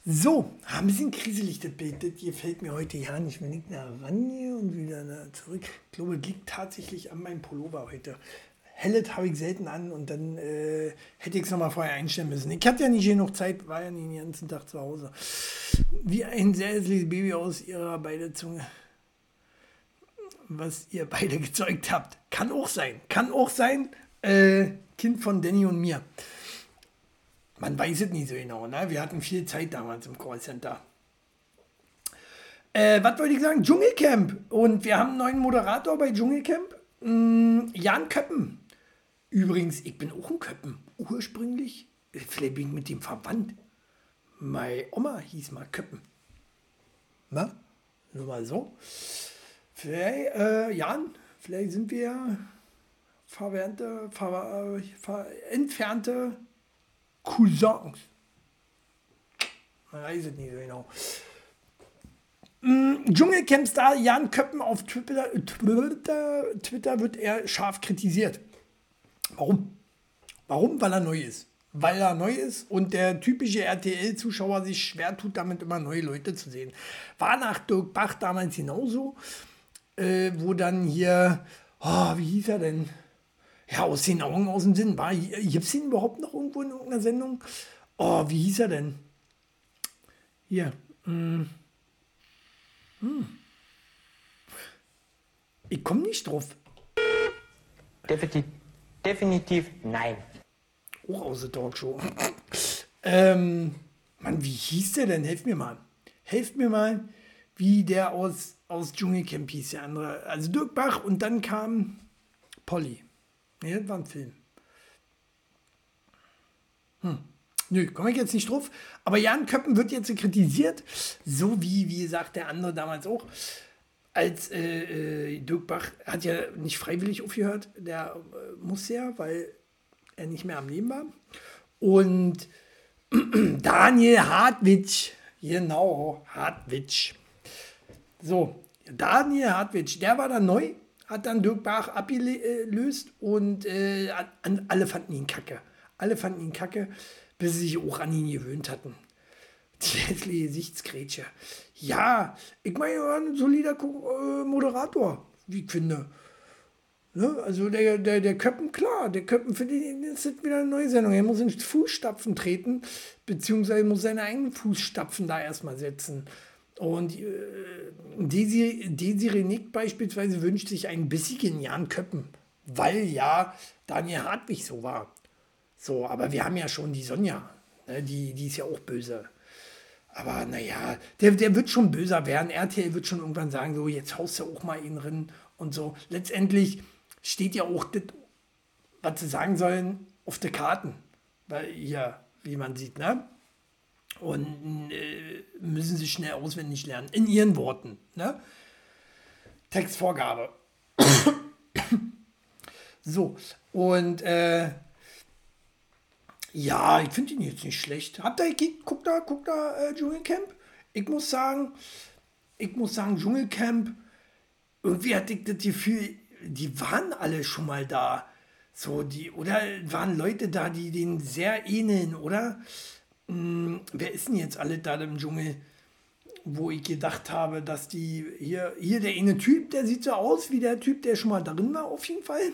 So, ein bisschen kriselig das Bild. Das gefällt mir heute ja nicht. Wenn ich da rangehe und wieder da zurück. Ich glaube, es liegt tatsächlich an meinem Pullover heute. Hellet habe ich selten an und dann äh, hätte ich es nochmal vorher einstellen müssen. Ich hatte ja nicht genug Zeit, war ja nicht den ganzen Tag zu Hause. Wie ein sehr hässliches Baby aus ihrer beide Zunge. Was ihr beide gezeugt habt. Kann auch sein. Kann auch sein. Äh, kind von Danny und mir. Man weiß es nicht so genau. Ne? Wir hatten viel Zeit damals im Callcenter. Äh, was wollte ich sagen? Dschungelcamp. Und wir haben einen neuen Moderator bei Dschungelcamp. Mm, Jan Köppen. Übrigens, ich bin auch ein Köppen. Ursprünglich, vielleicht bin ich mit dem verwandt. Meine Oma hieß mal Köppen. Na? Nur mal so. Vielleicht, äh, Jan, vielleicht sind wir verwandte, ver, ver, entfernte Cousins. Man weiß es nicht so genau. Mm, Dschungelcamp-Star Jan Köppen auf Twitter, Twitter, Twitter wird er scharf kritisiert. Warum? Warum? Weil er neu ist. Weil er neu ist und der typische RTL-Zuschauer sich schwer tut, damit immer neue Leute zu sehen. War nach Dirk Bach damals genauso, äh, wo dann hier, oh, wie hieß er denn? Ja, aus den Augen, aus dem Sinn. Gibt es ihn überhaupt noch irgendwo in irgendeiner Sendung? Oh, wie hieß er denn? Hier. Hm. Hm. Ich komme nicht drauf.
Definitiv, definitiv nein.
Auch aus der Talkshow. ähm, Mann, wie hieß der denn? Helft mir mal. Helft mir mal, wie der aus, aus Dschungelcamp hieß, der andere. Also Dirk Bach und dann kam Polly. Nee, das war ein Film. Hm. Nö, komme ich jetzt nicht drauf. Aber Jan Köppen wird jetzt kritisiert, so wie, wie gesagt, der andere damals auch. Als äh, äh, Dirk Bach hat ja nicht freiwillig aufgehört, der äh, muss ja, weil er nicht mehr am Leben war. Und Daniel Hartwig, genau, Hartwig. So, Daniel Hartwig, der war dann neu hat dann Dirk Bach abgelöst und äh, alle fanden ihn kacke. Alle fanden ihn kacke, bis sie sich auch an ihn gewöhnt hatten. Die hässliche Gesichtsgrätsche. Ja, ich meine, er war ein solider äh, Moderator, wie ich finde. Ne? Also der, der, der Köppen, klar, der Köppen, für den ist das wieder eine neue Sendung. Er muss in Fußstapfen treten, beziehungsweise muss seine eigenen Fußstapfen da erstmal setzen. Und äh, Desiree, Desiree Nick beispielsweise wünscht sich einen bissigen Jan Köppen, weil ja Daniel Hartwig so war. So, aber wir haben ja schon die Sonja, ne, die, die ist ja auch böse. Aber naja, der, der wird schon böser werden. RTL wird schon irgendwann sagen, so, jetzt haust du auch mal ihn drin und so. Letztendlich steht ja auch das, was sie sagen sollen, auf den Karten. Weil hier, wie man sieht, ne? und äh, müssen sie schnell auswendig lernen. In ihren Worten. Ne? Textvorgabe. so, und äh, ja, ich finde ihn jetzt nicht schlecht. Habt ihr, guckt da, guckt da äh, Dschungelcamp? Ich muss sagen, ich muss sagen, Dschungelcamp, irgendwie hatte ich das Gefühl, die waren alle schon mal da. So, die, oder waren Leute da, die denen sehr ähneln, oder? Hm, wer ist denn jetzt alle da im Dschungel, wo ich gedacht habe, dass die hier, hier der eine Typ, der sieht so aus wie der Typ, der schon mal drin war, auf jeden Fall.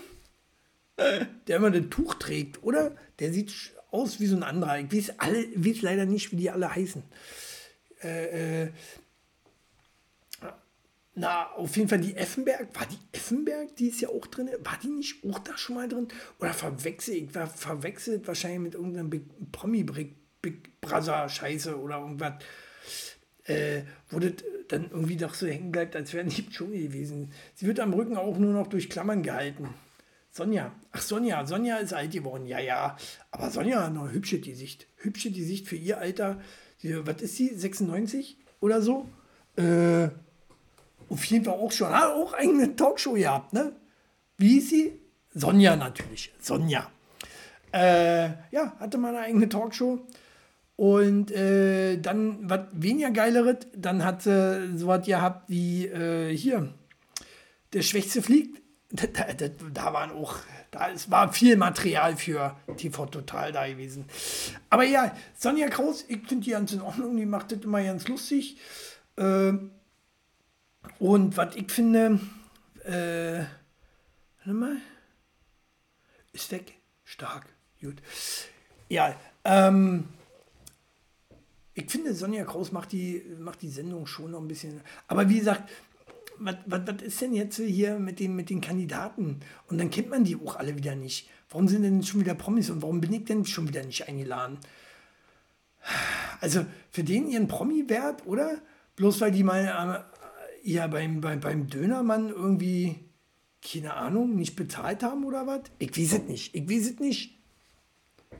Der immer das Tuch trägt, oder? Der sieht aus wie so ein anderer. Ich weiß, alle, weiß leider nicht, wie die alle heißen. Äh, äh, na, auf jeden Fall die Effenberg. War die Effenberg, die ist ja auch drin? War die nicht auch da schon mal drin? Oder verwechselt, ich war verwechselt wahrscheinlich mit irgendeinem Promi-Brick Big Brother Scheiße oder irgendwas, äh, wo das dann irgendwie doch so hängen bleibt, als wäre nicht Dschungel gewesen. Sie wird am Rücken auch nur noch durch Klammern gehalten. Sonja. Ach, Sonja. Sonja ist alt geworden. Ja, ja. Aber Sonja hat noch hübsche Gesicht. Hübsche Gesicht für ihr Alter. Sie, was ist sie? 96 oder so? Äh, auf jeden Fall auch schon. Hat auch eine Talkshow gehabt, ne? Wie ist sie? Sonja natürlich. Sonja. Äh, ja, hatte mal eine eigene Talkshow. Und äh, dann, was weniger geileres, dann hat sie so was gehabt wie äh, hier, der Schwächste fliegt. Da, da, da, waren auch, da es war viel Material für TV Total da gewesen. Aber ja, Sonja Kraus, ich finde die ganz in Ordnung, die macht das immer ganz lustig. Äh, und was ich finde, äh, warte mal, ist weg, stark, gut. Ja, ähm, ich finde, Sonja Kraus macht die, macht die Sendung schon noch ein bisschen. Aber wie gesagt, was, ist denn jetzt hier mit den, mit den Kandidaten? Und dann kennt man die auch alle wieder nicht. Warum sind denn schon wieder Promis und warum bin ich denn schon wieder nicht eingeladen? Also für den ihren Promi-Wert, oder? Bloß weil die mal äh, ja, beim, beim, beim Dönermann irgendwie, keine Ahnung, nicht bezahlt haben oder was? Ich weiß es nicht. Ich weiß es nicht.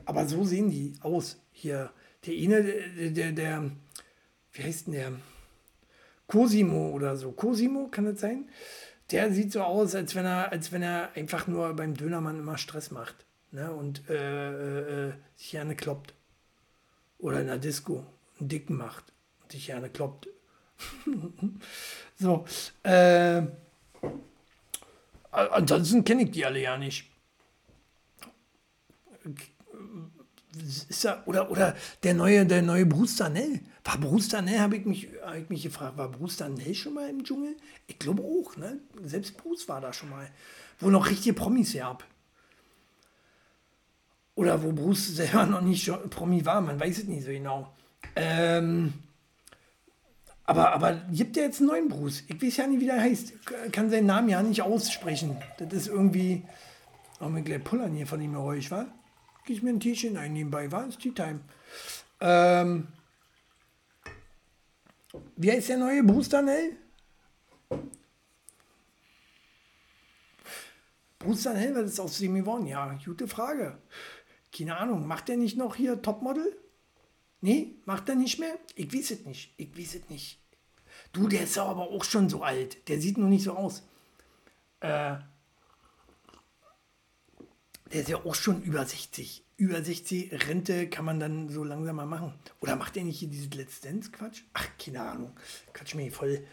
Aber so sehen die aus hier der eine, der, der, der, wie heißt denn der? Cosimo oder so. Cosimo, kann das sein? Der sieht so aus, als wenn er, als wenn er einfach nur beim Dönermann immer Stress macht. Ne? Und äh, äh, sich gerne kloppt. Oder in der Disco einen Dicken macht und sich gerne kloppt. so. Äh, ansonsten kenne ich die alle ja nicht. Ist er, oder, oder der neue, der neue Bruce Danell. War Bruce Danell, habe ich, mich, hab ich mich gefragt, war Bruce Danell schon mal im Dschungel? Ich glaube auch, ne? Selbst Bruce war da schon mal. Wo noch richtige Promis gab. Oder wo Bruce selber noch nicht schon Promi war, man weiß es nicht so genau. Ähm, aber, aber gibt ja jetzt einen neuen Bruce. Ich weiß ja nicht, wie der heißt. Kann seinen Namen ja nicht aussprechen. Das ist irgendwie. Oh, mir gleich pullern hier von ihm ruhig, wa? Ich mir ein T-Shirt ein nebenbei, war? Ist Tea Time. Ähm, wie heißt der neue Bruce Danell? Bruce Danell, was ist aus dem geworden? Ja, gute Frage. Keine Ahnung. Macht der nicht noch hier Topmodel? Nee, macht er nicht mehr? Ich weiß es nicht. Ich weiß es nicht. Du, der ist aber auch schon so alt. Der sieht noch nicht so aus. Äh, der ist ja auch schon über 60. Über 60 Rente kann man dann so langsam mal machen. Oder macht er nicht hier diese Let's Dance Quatsch? Ach, keine Ahnung. Quatsch mir voll.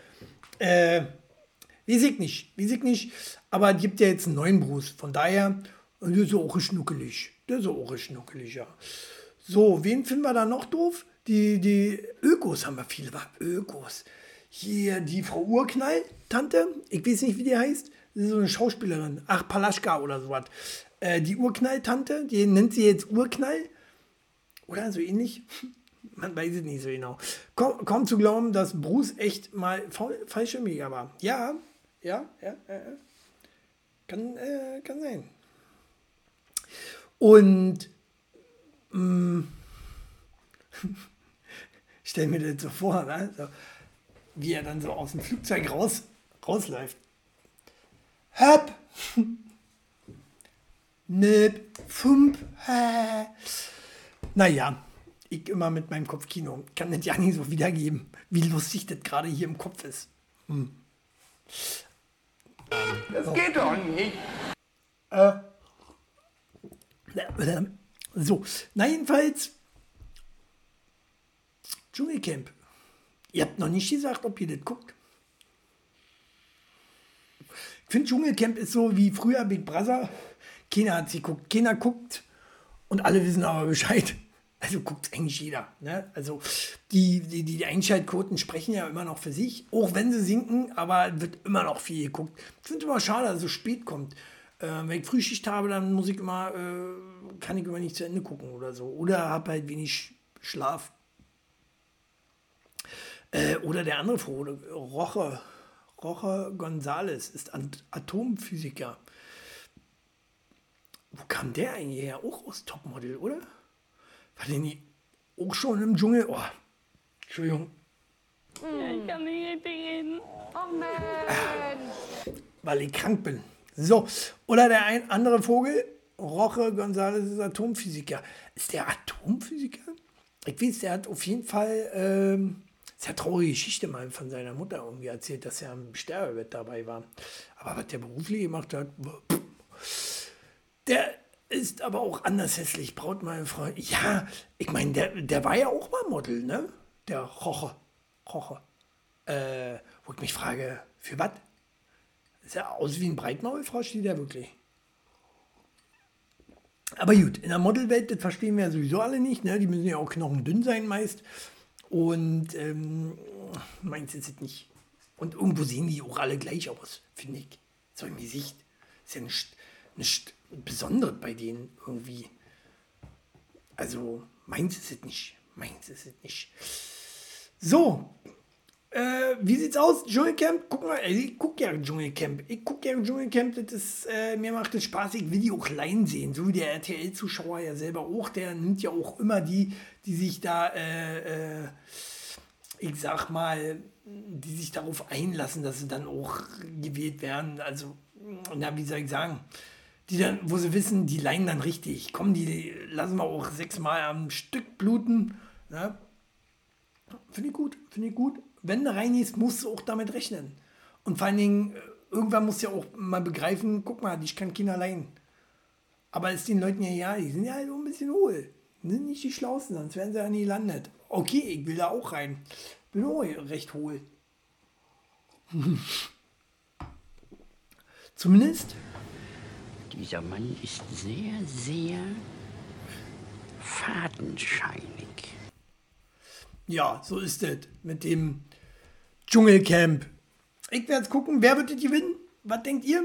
Äh, weiß ich nicht. Weiß ich nicht. Aber es gibt ja jetzt einen neuen Bruce. Von daher, der ist auch schnuckelig. Der ist auch schnuckelig, ja. So, wen finden wir da noch doof? Die, die Ökos haben wir viele. Ökos. Hier die Frau Urknall, Tante. Ich weiß nicht, wie die heißt. Das ist so eine Schauspielerin. Ach, Palaschka oder sowas. Äh, die Urknall-Tante, die nennt sie jetzt Urknall. Oder so ähnlich. Man weiß es nicht so genau. Kaum, kaum zu glauben, dass Bruce echt mal Fallschirmjäger war. Ja, ja, ja, ja. Kann, äh, kann sein. Und mh, mm, stell mir das so vor, ne? so, wie er dann so aus dem Flugzeug raus, rausläuft. Hab! Nip, fump, hä. Naja, ich immer mit meinem Kopfkino. Kann das ja nicht so wiedergeben, wie lustig das gerade hier im Kopf ist. Hm.
Das so. geht doch nicht.
Äh, so, na jedenfalls, Dschungelcamp. Ihr habt noch nicht gesagt, ob ihr das guckt. Ich finde, Dschungelcamp ist so wie früher Big Brother. Keiner hat sie geguckt, keiner guckt und alle wissen aber Bescheid. Also guckt eigentlich jeder. Ne? Also die, die, die Einschaltquoten sprechen ja immer noch für sich, auch wenn sie sinken, aber wird immer noch viel geguckt. Ich finde immer schade, dass es so spät kommt. Äh, wenn ich Frühschicht habe, dann muss ich immer, äh, kann ich immer nicht zu Ende gucken oder so. Oder habe halt wenig Schlaf. Äh, oder der andere Vogel, Roche, Roche Gonzales ist Atomphysiker. Wo kam der eigentlich her? Auch aus Topmodel, oder? War der nie auch schon im Dschungel? Oh, Entschuldigung.
Ja, ich kann nicht richtig reden. Oh Mensch.
Weil ich krank bin. So, oder der ein andere Vogel, Roche González ist Atomphysiker. Ist der Atomphysiker? Ich weiß, der hat auf jeden Fall ähm, sehr traurige Geschichte mal von seiner Mutter irgendwie erzählt, dass er am Sterbebett dabei war. Aber was der beruflich gemacht hat, der ist aber auch anders hässlich. Braut meine Freund. Ja, ich meine, der, der war ja auch mal Model, ne? Der Roche. Roche. Äh, wo ich mich frage, für was? Ist er aus wie ein Breitmaulfrosch, steht der wirklich? Aber gut, in der Modelwelt, das verstehen wir ja sowieso alle nicht. Ne? Die müssen ja auch knochendünn sein meist. Und ähm, meins ist es nicht. Und irgendwo sehen die auch alle gleich aus, finde ich. So im Gesicht. Ist ja nicht, nicht besonders bei denen irgendwie. Also, meins ist es nicht. Meins ist es nicht. So, äh, wie sieht's aus? Dschungelcamp? Guck mal, ich guck ja Dschungelcamp. Ich guck ja Dschungelcamp, das ist, äh, mir macht es Spaß, ich will die auch leihen sehen. So wie der RTL-Zuschauer ja selber auch, der nimmt ja auch immer die, die sich da, äh, äh, ich sag mal, die sich darauf einlassen, dass sie dann auch gewählt werden. Also, na, wie soll ich sagen? Die dann, wo sie wissen, die leihen dann richtig. Komm, die lassen wir auch sechsmal am Stück bluten. Ne? Finde ich gut, finde ich gut. Wenn du reingehst, musst du auch damit rechnen. Und vor allen Dingen, äh, irgendwann musst du ja auch mal begreifen, guck mal, ich kann Kinder allein. Aber ist den Leuten ja, ja, die sind ja halt auch ein bisschen hohl. Sind nicht die Schlausten, sonst wären sie ja nie gelandet. Okay, ich will da auch rein. Bin auch recht hohl. Zumindest
Dieser Mann ist sehr, sehr fadenscheinig.
Ja, so ist es mit dem Dschungelcamp. Ich werde jetzt gucken, wer wird das gewinnen? Was denkt ihr?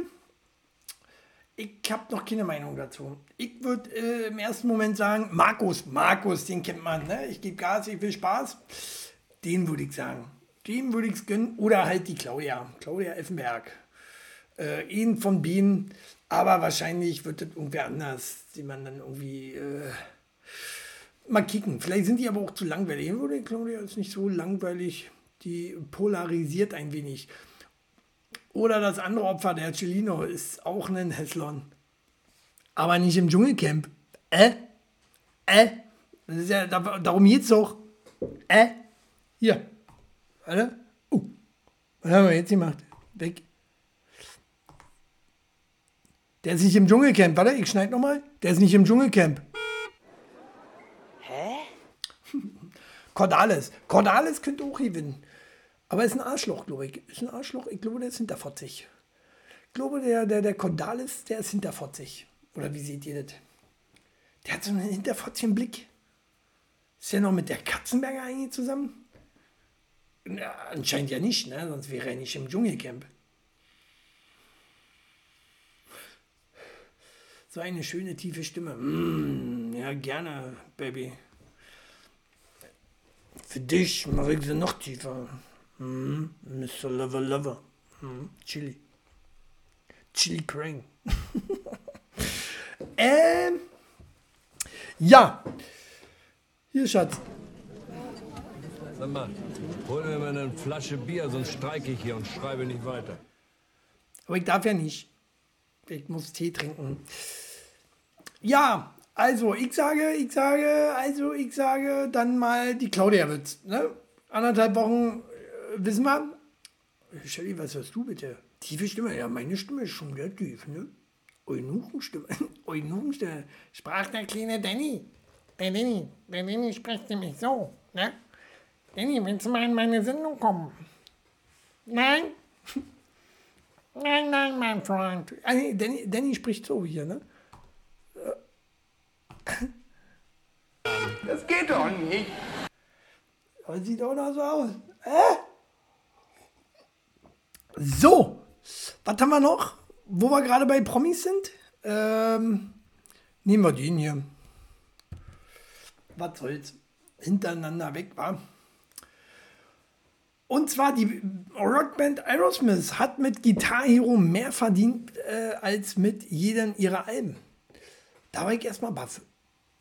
Ich habe noch keine Meinung dazu. Ich würde äh, im ersten Moment sagen, Markus, Markus, den kennt man, ne? Ich gebe Gas, ich will Spaß. Den würde ich sagen. Dem würde ich es gönnen. Oder halt die Claudia, Claudia Effenberg. Äh, ihn von Bienen. Aber wahrscheinlich wird das irgendwer anders, die man dann irgendwie äh, mal kicken. Vielleicht sind die aber auch zu langweilig. Oder Claudia ist nicht so langweilig. Die polarisiert ein wenig. Oder das andere Opfer, der Celino, ist auch ein Heslon. Aber nicht im Dschungelcamp. Äh? Äh? Das ist ja, da, darum geht's doch. Äh? Hier. Warte. Uh. Was haben wir jetzt gemacht? Weg. Der ist nicht im Dschungelcamp. Warte, ich schneide nochmal. Der ist nicht im Dschungelcamp. Hä? Cordalis. Cordalis könnte auch gewinnen. Aber ist ein Arschloch, glaube ich. Ist ein Arschloch. Ich glaube, der ist hinterfotzig. Ich glaube, der, der, der Cordalis, der ist hinterfotzig. Oder wie seht ihr das? Der hat so einen hinterfotzigen Blick. Ist der noch mit der Katzenberger eigentlich zusammen? Na, anscheinend ja nicht, ne? Sonst wäre er nicht im Dschungelcamp. So eine schöne, tiefe Stimme. Mm, ja, gerne, Baby. Für dich mache ich sie noch tiefer. Mm, Mr. Lover Lover. Mm, Chili. Chili Crane. ähm. Ja. Hier, Schatz.
Sag mal, hol mir mal eine Flasche Bier, sonst streike ich hier und schreibe nicht weiter.
Aber ich darf ja nicht. Ich muss Tee trinken. Ja, also ich sage, ich sage, also ich sage dann mal die Claudia wird's. Ne? Anderthalb Wochen äh, wissen wir. Shelly, was hörst du bitte? Tiefe Stimme, ja, meine Stimme ist schon wieder tief, ne? Eunuchenstimme, Eunuchenstimme. Sprach der kleine Danny. Der Danny, der Danny spricht nämlich so, ne? Danny, willst du mal in meine Sendung kommen? Nein? Nein, nein, mein Freund. Ah, Danny, Danny spricht so hier, ne?
Das geht doch nicht.
Aber sieht auch noch so aus. Äh? So, was haben wir noch? Wo wir gerade bei Promis sind? Ähm, nehmen wir den hier. Was soll's? Hintereinander weg war. Und zwar die Rockband Aerosmith hat mit Guitar Hero mehr verdient äh, als mit jedem ihrer Alben. Da war ich erstmal baff.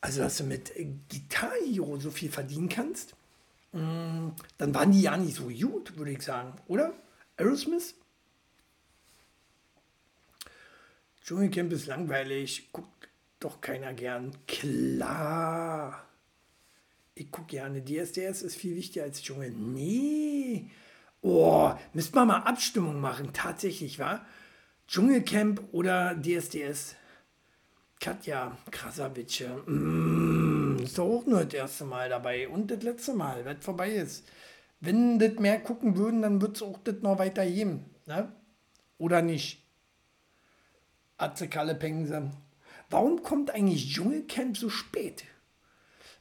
Also, dass du mit Guitar Hero so viel verdienen kannst, mh, dann waren die ja nicht so gut, würde ich sagen, oder? Aerosmith? Dschungelcamp ist langweilig, guckt doch keiner gern. Klar. Ich gucke gerne. DSDS ist viel wichtiger als Dschungel. Nee. Oh, müsste man mal Abstimmung machen. Tatsächlich, wa? Dschungelcamp oder DSDS? Katja Krasavice. Mm, ist doch auch nur das erste Mal dabei. Und das letzte Mal, was vorbei ist. Wenn das mehr gucken würden, dann wird es auch das noch weiter geben. Ne? Oder nicht? Atze Kalle Pengse. Warum kommt eigentlich Dschungelcamp so spät?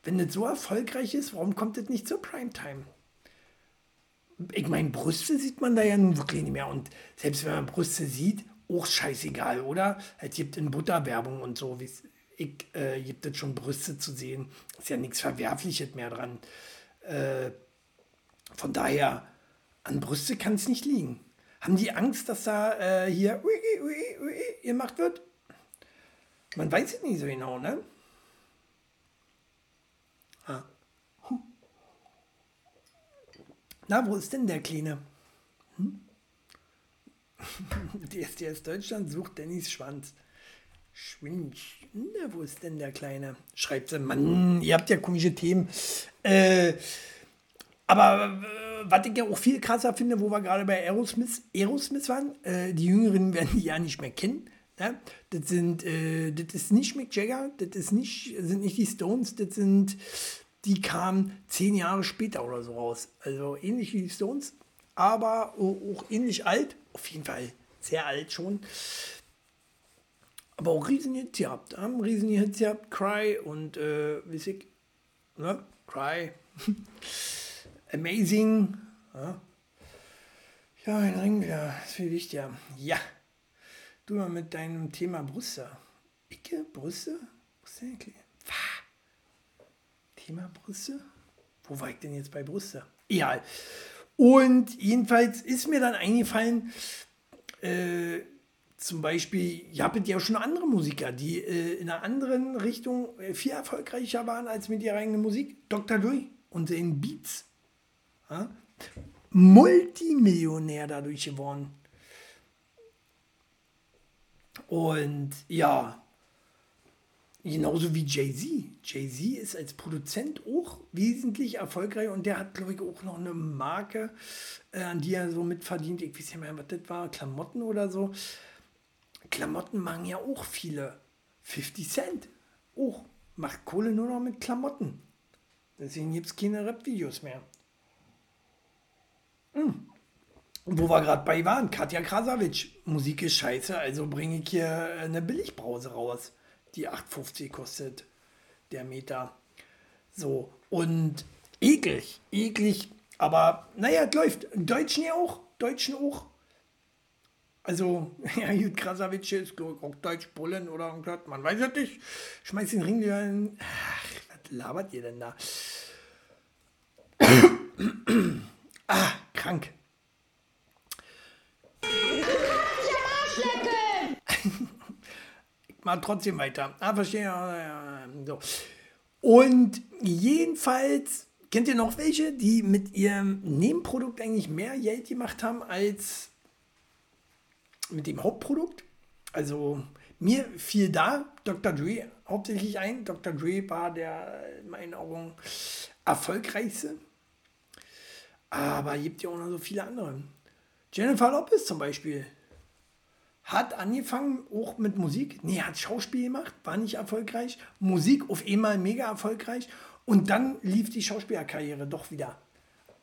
Wenn das so erfolgreich ist, warum kommt das nicht zur Primetime? Ich meine, Brüste sieht man da ja nun wirklich nicht mehr. Und selbst wenn man Brüste sieht, auch scheißegal, oder? Es gibt in Butterwerbung und so, wie ich, äh, gibt es schon Brüste zu sehen. Ist ja nichts Verwerfliches mehr dran. Äh, von daher, an Brüste kann es nicht liegen. Haben die Angst, dass da äh, hier ui, ui, ui, gemacht wird? Man weiß es nicht so genau, ne? Ah. Huh. Na, wo ist denn der Kleine? Hm? DSDS Deutschland sucht Dannys Schwanz. Schwinsch. Na, wo ist denn der Kleine? Schreibt sie, Mann, ihr habt ja komische Themen. Äh, Aber äh, was ich ja auch viel krasser finde, wo wir gerade bei Aerosmith, Aerosmith waren, äh, die Jüngeren werden die ja nicht mehr kennen. Ja? Das sind, äh, das ist nicht Mick Jagger, das ist nicht, sind nicht die Stones, das sind, die kamen zehn Jahre später oder so raus. Also ähnlich wie die Stones, aber auch ähnlich alt, auf jeden Fall sehr alt schon. Aber auch Riesenhits gehabt, haben Riesenhits gehabt, Cry und, äh, wie ich, ne? Cry. Amazing. Ja, ja ein Ring wieder. ist viel wichtiger. Ja. Du mal mit deinem Thema Brüste. Icke, Brüste? Brüste? Thema Brüste? Wo war ich denn jetzt bei Brüste? Egal. Und jedenfalls ist mir dann eingefallen, äh, zum Beispiel, ihr habt ja schon andere Musiker, die äh, in einer anderen Richtung äh, viel erfolgreicher waren als mit ihrer eigenen Musik. Dr. Dre und den Beats. Ja? Multimillionär dadurch geworden. Und ja, genauso wie Jay-Z. Jay-Z ist als Produzent auch wesentlich erfolgreich und der hat, glaube ich, auch noch eine Marke, äh, an die er so mitverdient. Ich weiß nicht mehr, was das war, Klamotten oder so. Klamotten machen ja auch viele. 50 Cent. Auch. Macht Kohle nur noch mit Klamotten. Deswegen gibt es keine Rap-Videos mehr. Hm. Wo wir gerade bei waren, Katja Krasavic. Musik ist scheiße, also bringe ich hier eine Billigbrause raus, die 8,50 kostet der Meter. So, und eklig, eklig, aber naja, es läuft. Deutschen ja auch, Deutschen auch. Also, ja, Jut Krasavic ist auch Deutsch Bullen oder irgendwas, man weiß es nicht. Schmeiß den Ring wieder in. Ach, was labert ihr denn da? ah, krank. ich mache trotzdem weiter. Ah, verstehe. So. Und jedenfalls, kennt ihr noch welche, die mit ihrem Nebenprodukt eigentlich mehr Geld gemacht haben als mit dem Hauptprodukt? Also, mir fiel da Dr. Dre hauptsächlich ein. Dr. Dre war der in meinen Augen erfolgreichste. Aber es gibt ja auch noch so viele andere. Jennifer Lopez zum Beispiel hat angefangen, auch mit Musik. Nee, hat Schauspiel gemacht, war nicht erfolgreich. Musik auf einmal mega erfolgreich. Und dann lief die Schauspielerkarriere doch wieder.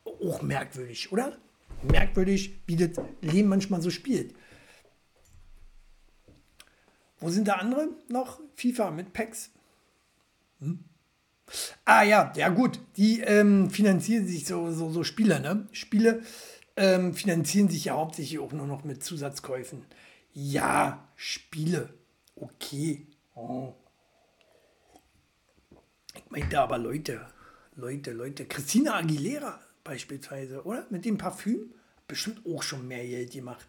Auch merkwürdig, oder? Merkwürdig, wie das Leben manchmal so spielt. Wo sind da andere noch? FIFA mit Packs. Hm? Ah ja, ja gut, die ähm, finanzieren sich so, so, so Spiele, ne? Spiele ähm, finanzieren sich ja hauptsächlich auch nur noch mit Zusatzkäufen. Ja, Spiele. Okay. Oh. Ich meinte aber Leute, Leute, Leute. Christina Aguilera beispielsweise, oder? Mit dem Parfüm bestimmt auch schon mehr Geld gemacht.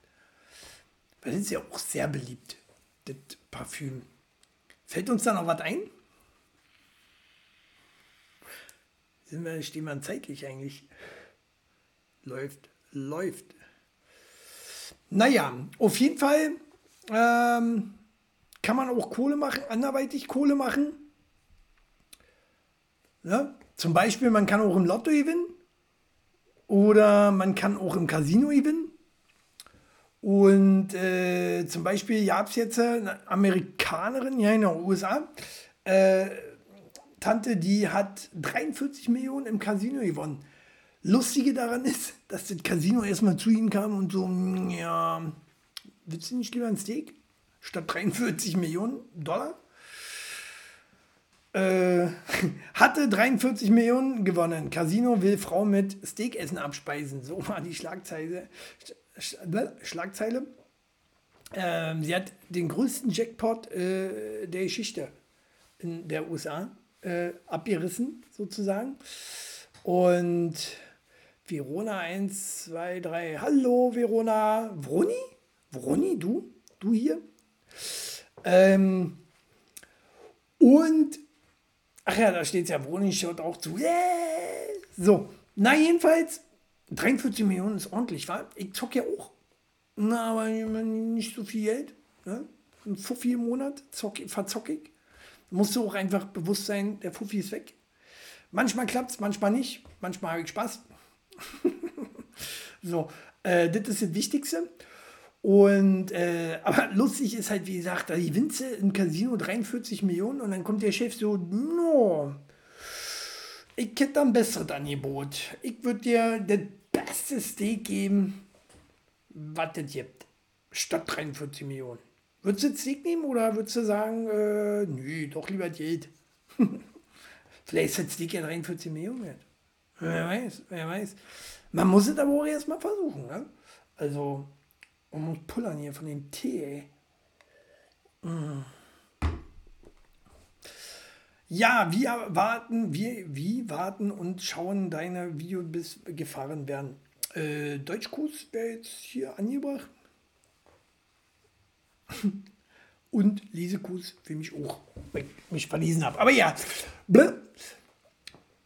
Weil das ist ja auch sehr beliebt, das Parfüm. Fällt uns da noch was ein? Sind wir, stehen wir zeitlich eigentlich? Läuft, läuft. Naja, auf jeden Fall ähm, kann man auch Kohle machen, anderweitig Kohle machen. Ja, zum Beispiel, man kann auch im Lotto gewinnen oder man kann auch im Casino gewinnen. Und äh, zum Beispiel gab es jetzt eine Amerikanerin ja in den USA, äh, Tante, die hat 43 Millionen im Casino gewonnen. Lustige daran ist, dass das Casino erstmal zu ihnen kam und so, mm, ja, willst du nicht lieber ein Steak? Statt 43 Millionen Dollar? Äh, hatte 43 Millionen gewonnen. Casino will Frau mit Steakessen abspeisen. So war die Schlagzeile. Schlagzeile. Ähm, sie hat den größten Jackpot äh, der Geschichte in der USA äh, abgerissen, sozusagen. Und Verona 1, 2, 3. Hallo, Verona. Vroni? Vroni, du? Du hier? Ähm, und, ach ja, da steht ja, Vroni schaut auch zu. Yeah! So, na jedenfalls, 43 Millionen ist ordentlich, wa? Ich zock ja auch. Na, aber nicht so viel Geld. Ne? Ein Fuffi im Monat zock, verzock ich musst du auch einfach bewusst sein, der Fuffi ist weg. Manchmal klappt es, manchmal nicht. Manchmal habe ich Spaß, so, äh, das ist das Wichtigste. Und, äh, aber lustig ist halt, wie gesagt, da gewinnst du im Casino 43 Millionen und dann kommt der Chef so, no, ich hätte ein besseres Angebot. Ich würde dir das beste Steak geben, was es gibt. Statt 43 Millionen. Würdest du das Steak nehmen oder würdest du sagen, äh, nö, doch lieber Geld? Vielleicht ist das Steak ja 43 Millionen wert. Wer weiß, wer weiß. Man muss es aber auch erstmal versuchen. Ne? Also, man muss pullern hier von dem Tee, ey. Mm. Ja, wir warten, wir, wie warten und schauen deine Videos bis gefahren werden. Äh, Deutschkurs wäre jetzt hier angebracht. und Lesekurs für mich auch, weil ich mich verlesen habe. Aber ja, blö.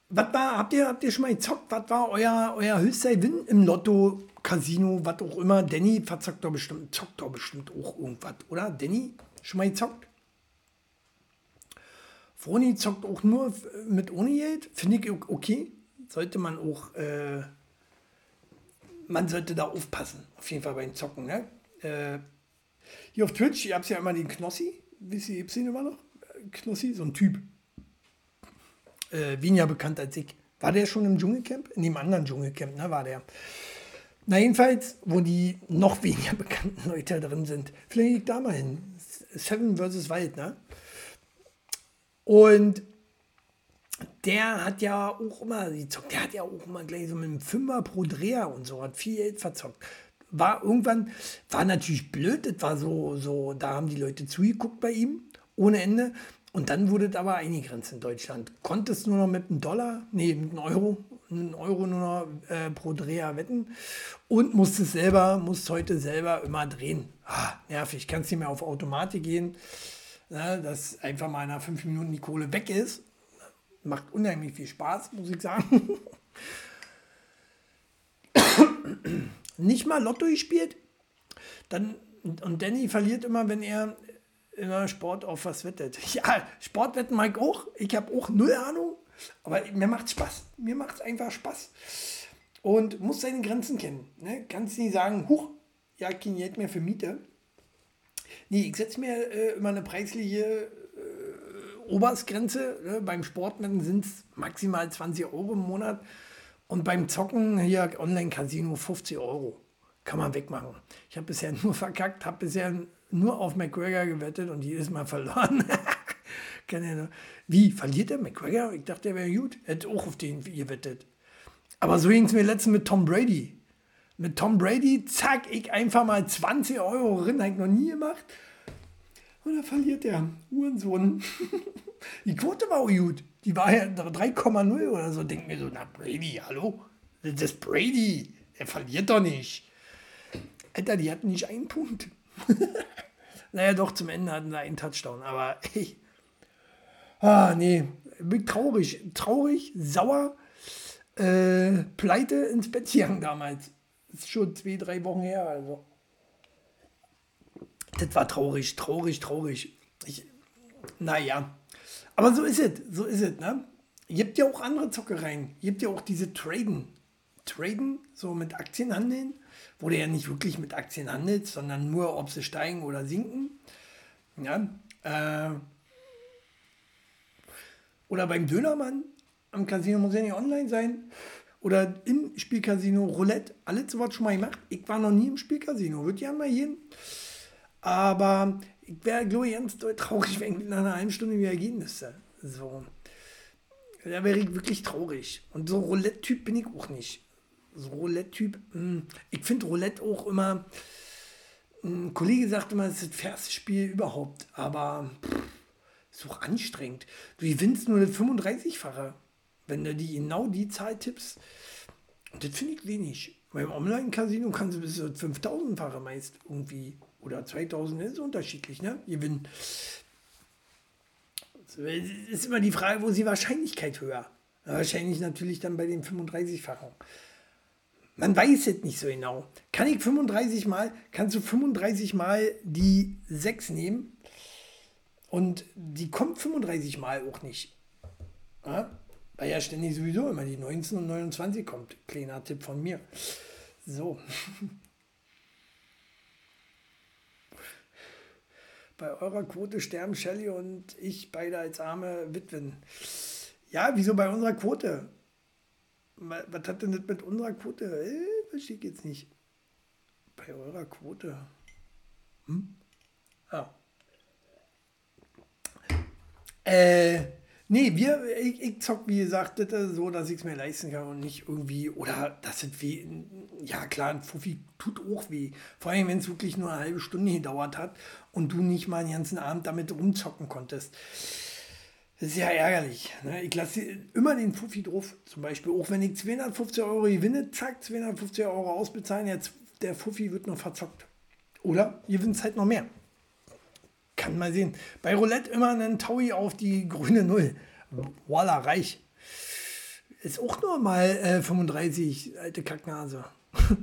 Was war, habt ihr, habt ihr schon mal gezockt? Was war euer, euer höchster Gewinn im Lotto, Casino, was auch immer? Danny verzockt doch bestimmt, zockt doch bestimmt auch irgendwas, oder? Danny, schon mal gezockt? Froni zockt auch nur mit ohne Geld, finde ich okay. Sollte man auch, äh, man sollte da aufpassen, auf jeden Fall beim Zocken. Ne? Äh, hier auf Twitch, ihr habt ja immer den Knossi, wisst ihr, ihr immer noch? Knossi, so ein Typ. Äh, weniger bekannt als ich. War der schon im Dschungelcamp? In dem anderen Dschungelcamp, ne, war der. Na, jedenfalls, wo die noch weniger bekannten Leute drin sind. Vielleicht da mal hin. Seven vs. Wild, ne? Und der hat ja auch immer, der hat ja auch immer gleich so mit einem Fünfer pro Dreher und so, hat viel Geld verzockt. War irgendwann, war natürlich blöd, das war so, so, da haben die Leute zugeguckt bei ihm, ohne Ende. Und dann wurde es aber eingegrenzt in Deutschland. Konntest nur noch mit einem Dollar, nee, mit einem Euro, einen Euro nur noch äh, pro Dreher wetten und musstest selber, musst heute selber immer drehen. Ah, nervig, kannst nicht mehr auf Automatik gehen, ja, dass einfach mal nach fünf Minuten die Kohle weg ist. Macht unheimlich viel Spaß, muss ich sagen. Nicht mal Lotto gespielt. Dann, und Danny verliert immer, wenn er in der Sport auf was wettet. Ja, Sportwetten mag ich auch. Ich habe auch null Ahnung. Aber mir macht Spaß. Mir macht es einfach Spaß. Und muss seine Grenzen kennen. Ne? Kannst nicht sagen, huch, ja, kein Geld mehr für Miete. Nee, ich setze mir äh, immer eine preisliche äh, Oberstgrenze. Ne? Beim Sportwetten sind es maximal 20 Euro im Monat. Und beim Zocken hier Online-Casino 50 Euro. Kann man wegmachen. Ich habe bisher nur verkackt, habe bisher nur auf McGregor gewettet und jedes Mal verloren. Wie, verliert der McGregor? Ich dachte, er wäre gut. Hätte auch auf den gewettet. Aber so ging es mir letztens mit Tom Brady. Mit Tom Brady, zack, ich einfach mal 20 Euro rein, habe ich noch nie gemacht. Und dann verliert der Uhrensohn. Die Quote war auch gut. Die war ja 3,0 oder so. Denk mir so, na Brady, hallo? Das ist Brady. Der verliert doch nicht. Alter, die hatten nicht einen Punkt. naja, doch, zum Ende hatten sie einen Touchdown. Aber ich. Ah, nee. Bin traurig. Traurig, sauer. Äh, pleite ins Bett gegangen damals. Das ist schon zwei, drei Wochen her. Also. Das war traurig, traurig, traurig. Ich, naja. Aber so ist es. So ist es, ne? Ihr habt ja auch andere Zockereien. Ihr habt ja auch diese Traden. Traden, so mit Aktien handeln wo du ja nicht wirklich mit Aktien handelst, sondern nur, ob sie steigen oder sinken. Ja, äh, oder beim Dönermann am Casino muss ja nicht online sein. Oder im Spielcasino Roulette. Alles sowas schon mal gemacht. Ich war noch nie im Spielcasino. Würde ja mal hin. Aber ich wäre, glaube ich, ganz traurig, wenn ich nach einer halben Stunde wieder gehen müsste. So. Da wäre ich wirklich traurig. Und so Roulette-Typ bin ich auch nicht so Roulette-Typ. Hm, ich finde Roulette auch immer. Ein Kollege sagt immer, es ist das fairste Spiel überhaupt, aber pff, ist auch anstrengend. Du gewinnst nur das 35-fache, wenn du die genau die Zahl tippst. Und das finde ich wenig. Beim Online-Casino kannst du bis zu 5000-fache meist irgendwie oder 2000, ist unterschiedlich, ne? Gewinnen. Es ist immer die Frage, wo ist die Wahrscheinlichkeit höher? Wahrscheinlich natürlich dann bei den 35-fachen. Man weiß es nicht so genau. Kann ich 35 Mal, kannst du 35 Mal die 6 nehmen und die kommt 35 Mal auch nicht. Ja? Weil ja ständig sowieso immer die 19 und 29 kommt. Kleiner Tipp von mir. So. Bei eurer Quote sterben Shelley und ich beide als arme Witwen. Ja, wieso bei unserer Quote? Was was hat denn das mit unserer Quote? Äh, verstehe ich jetzt nicht. Bei eurer Quote. Hm? Ah. Äh, nee, wir, ich, ich zock, wie gesagt, das so, dass ich es mir leisten kann und nicht irgendwie, oder das ist wie, ja klar, ein Fuffi tut auch weh. Vor allem, wenn es wirklich nur eine halbe Stunde gedauert hat und du nicht mal den ganzen Abend damit rumzocken konntest. Das ist ja ärgerlich. Ne? Ich lasse immer den Fuffi drauf. Zum Beispiel, auch wenn ich 250 Euro gewinne, zack, 250 Euro ausbezahlen, jetzt der Fuffi wird noch verzockt. Oder ihr gewinnt halt noch mehr. Kann mal sehen. Bei Roulette immer einen Taui auf die grüne Null. Voila, reich. Ist auch nur mal äh, 35, alte Kacknase.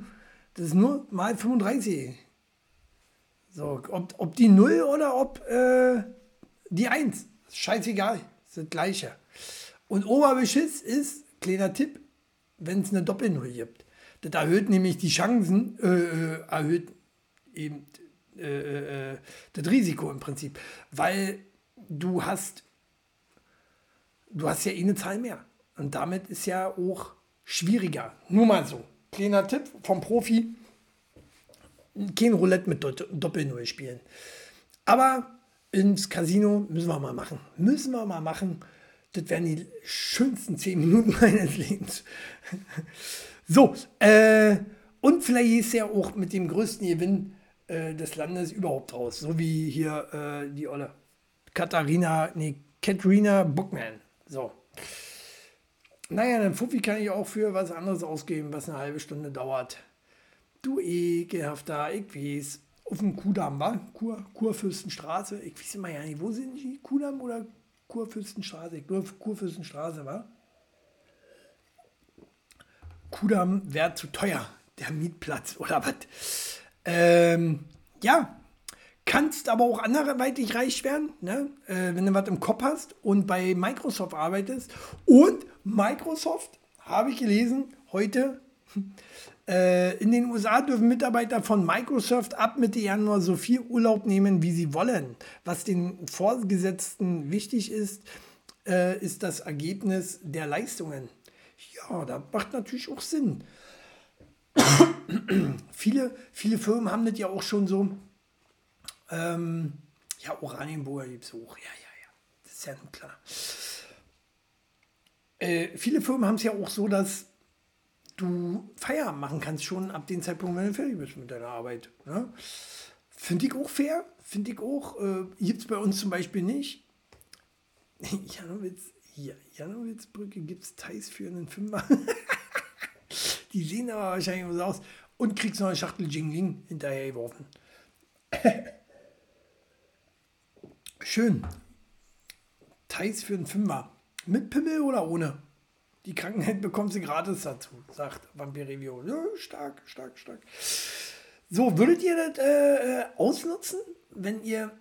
Das ist nur mal 35. So, ob, ob die 0 oder ob äh, die 1. Scheißegal. Ist das gleiche. Und Oberbeschiss ist, kleiner Tipp, wenn es eine Doppelnull gibt. Das erhöht nämlich die Chancen, äh, äh, erhöht eben äh, äh, das Risiko im Prinzip. Weil du hast, du hast ja eh eine Zahl mehr. Und damit ist ja auch schwieriger. Nur mal so. Kleiner Tipp vom Profi. Kein Roulette mit Doppelnull spielen. Aber ins Casino müssen wir mal machen. Müssen wir mal machen. Das wären die schönsten zehn Minuten meines Lebens. So, äh, und vielleicht ist ja auch mit dem größten Gewinn äh, des Landes überhaupt raus. So wie hier äh, die Olle Katharina, nee, Katrina Bookman. So. Naja, dann Fuffi kann ich auch für was anderes ausgeben, was eine halbe Stunde dauert. Du ekelhafter, ich weiß. Auf dem Kudamm, war? Kur, Kurfürstenstraße. Ich weiß immer ja nicht, wo sind die? Kudamm oder Kurfürstenstraße? Ich glaube, Kurfürstenstraße, war? Kudamm wäre zu teuer, der Mietplatz oder was. Ähm, ja, kannst aber auch anderweitig reich werden, ne? äh, wenn du was im Kopf hast und bei Microsoft arbeitest. Und Microsoft, habe ich gelesen, heute, äh, in den USA dürfen Mitarbeiter von Microsoft ab Mitte Januar so viel Urlaub nehmen, wie sie wollen. Was den Vorgesetzten wichtig ist, äh, ist das Ergebnis der Leistungen. Ja, das macht natürlich auch Sinn. Viele, viele Firmen haben das ja auch schon so. Ähm, ja, Oranienburger gibt es auch. Ja, ja, ja. Das ist ja nun klar. Äh, viele Firmen haben es ja auch so, dass du Feierabend machen kannst, schon ab dem Zeitpunkt, wenn du fertig bist mit deiner Arbeit. Ne? Finde ich auch fair. Finde ich auch. Äh, gibt es bei uns zum Beispiel nicht. Janowitz, ja, Janowitzbrücke gibt es Teils für einen Fünfer. Die sehen aber wahrscheinlich so aus. Und kriegst noch eine Schachtel Jingling hinterher geworfen. Schön. Teils für einen Fünfer. Mit Pimmel oder ohne? Die Krankheit bekommt sie gratis dazu, sagt Vampir Review. Ja, stark, stark, stark. So, würdet ihr das äh, äh, ausnutzen, wenn ihr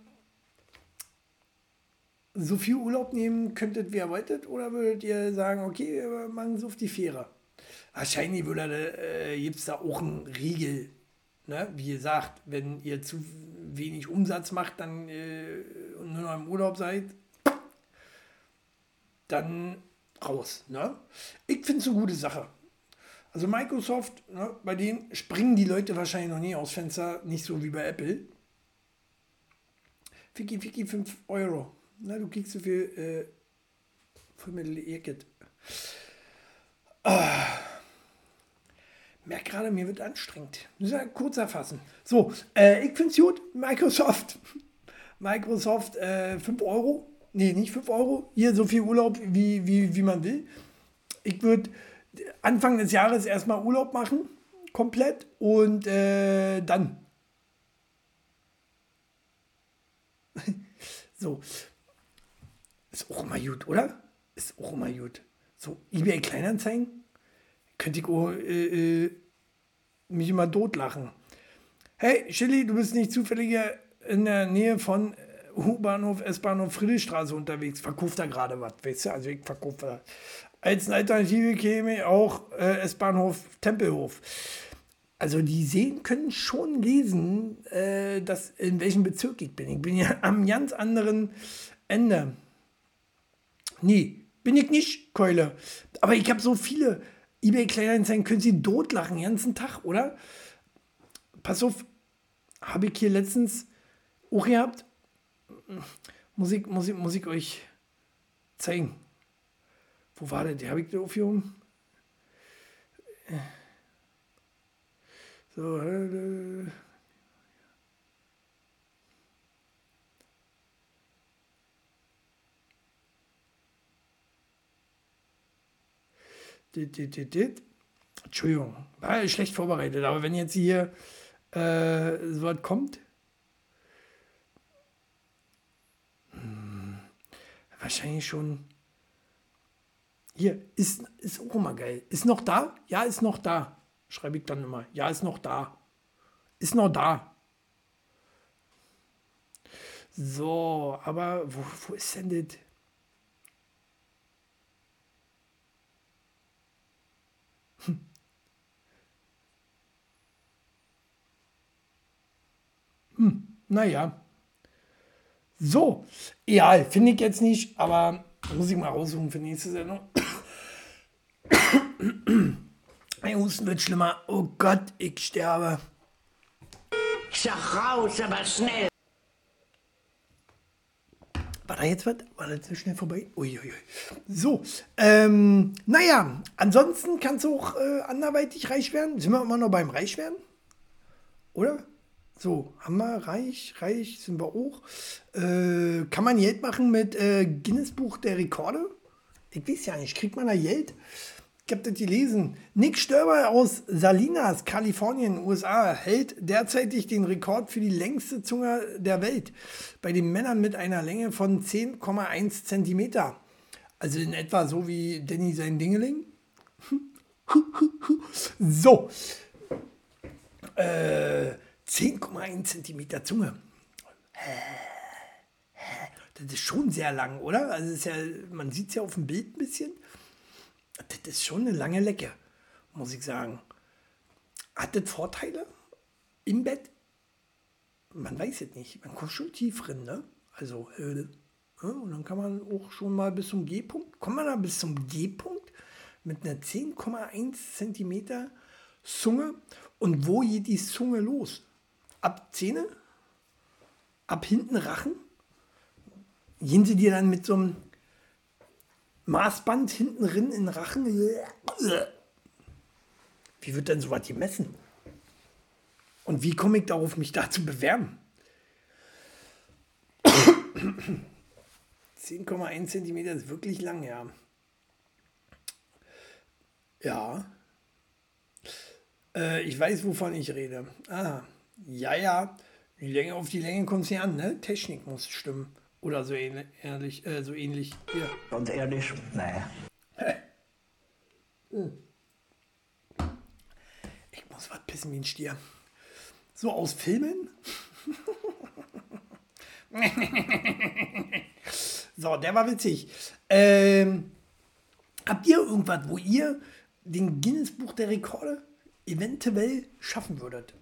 so viel Urlaub nehmen könntet, wie ihr wolltet? Oder würdet ihr sagen, okay, wir machen es auf die Fähre? Wahrscheinlich äh, gibt es da auch einen Riegel. Ne? Wie gesagt, wenn ihr zu wenig Umsatz macht dann, äh, und nur noch im Urlaub seid, dann raus. Ne? Ich finde es eine gute Sache. Also Microsoft, ne, bei denen springen die Leute wahrscheinlich noch nie aus Fenster, nicht so wie bei Apple. Ficky, Ficky, 5 Euro. Na, du kriegst so viel äh, Vollmittel Ehrgit. Ah. Merk gerade, mir wird anstrengend. Muss ja kurz erfassen. So, äh, ich finde es gut. Microsoft. Microsoft äh, 5 Euro. Nee, nicht 5 Euro. Hier so viel Urlaub, wie, wie, wie man will. Ich würde Anfang des Jahres erstmal Urlaub machen. Komplett. Und äh, dann. so. Ist auch immer gut, oder? Ist auch immer gut. So, eBay Kleinanzeigen. Könnte ich auch, äh, äh, mich immer totlachen. Hey, Chili, du bist nicht zufällig in der Nähe von U-Bahnhof, S-Bahnhof Friedrichstraße unterwegs. Verkauft da gerade was, weißt du? Also ich verkaufe Als eine Alternative käme auch äh, S-Bahnhof Tempelhof. Also die Seen können schon lesen, äh, dass, in welchem Bezirk ich bin. Ich bin ja am ganz anderen Ende. Nee, bin ich nicht, Keule. Aber ich habe so viele eBay Kleinanzeigen, können Sie totlachen den ganzen Tag, oder? Pass auf, habe ich hier letztens auch gehabt. Muss ich, muss ich, muss ich euch zeigen. Wo war der? Die habe ich da aufgehoben. So, äh, Entschuldigung, war schlecht vorbereitet, aber wenn jetzt hier äh, so was kommt, hm, wahrscheinlich schon. Hier, ist, ist auch immer geil. Ist noch da? Ja, ist noch da. Schreibe ich dann immer. Ja, ist noch da. Ist noch da. So, aber wo, wo ist denn das? Hm. Hm, naja. So, ja, finde ich jetzt nicht, aber muss ich mal raussuchen für nächste Sendung. Mein Husten wird schlimmer. Oh Gott, ich sterbe.
Ich sag raus, aber schnell.
War da jetzt was? War das so schnell vorbei? Uiuiui. So, ähm, naja, ansonsten kann es auch äh, anderweitig reich werden. Sind wir immer noch beim Reich werden? Oder? So, haben wir reich, reich sind wir auch. Äh, kann man Geld machen mit äh, Guinness Buch der Rekorde? Ich weiß ja nicht, kriegt man da Geld? Ich habe das gelesen. Nick Störber aus Salinas, Kalifornien, USA, hält derzeitig den Rekord für die längste Zunge der Welt. Bei den Männern mit einer Länge von 10,1 Zentimeter. Also in etwa so wie Danny sein Dingeling. so. Äh, 10,1 Zentimeter Zunge. Das ist schon sehr lang, oder? Also ist ja, man sieht es ja auf dem Bild ein bisschen. Das ist schon eine lange Lecke, muss ich sagen. Hat das Vorteile im Bett? Man weiß es nicht. Man kommt schon tief drin, ne? Also, äh, und dann kann man auch schon mal bis zum G-Punkt. Kommt man da bis zum G-Punkt mit einer 10,1 Zentimeter Zunge? Und wo geht die Zunge los? Ab Zähne? Ab hinten Rachen? Gehen sie dir dann mit so einem Maßband hinten drin in den Rachen? Wie wird denn sowas gemessen? Und wie komme ich darauf, mich da zu bewerben? 10,1 Zentimeter ist wirklich lang, ja. Ja. Äh, ich weiß, wovon ich rede. Ah, ja, ja. Die Länge, auf die Länge kommt es hier an, ne? Technik muss stimmen. Oder so ähnlich. Ehrlich, äh, so ähnlich. Ja.
Und ehrlich, nee.
Ich muss was pissen wie ein Stier. So aus Filmen? so, der war witzig. Ähm, habt ihr irgendwas, wo ihr den Guinness Buch der Rekorde eventuell schaffen würdet?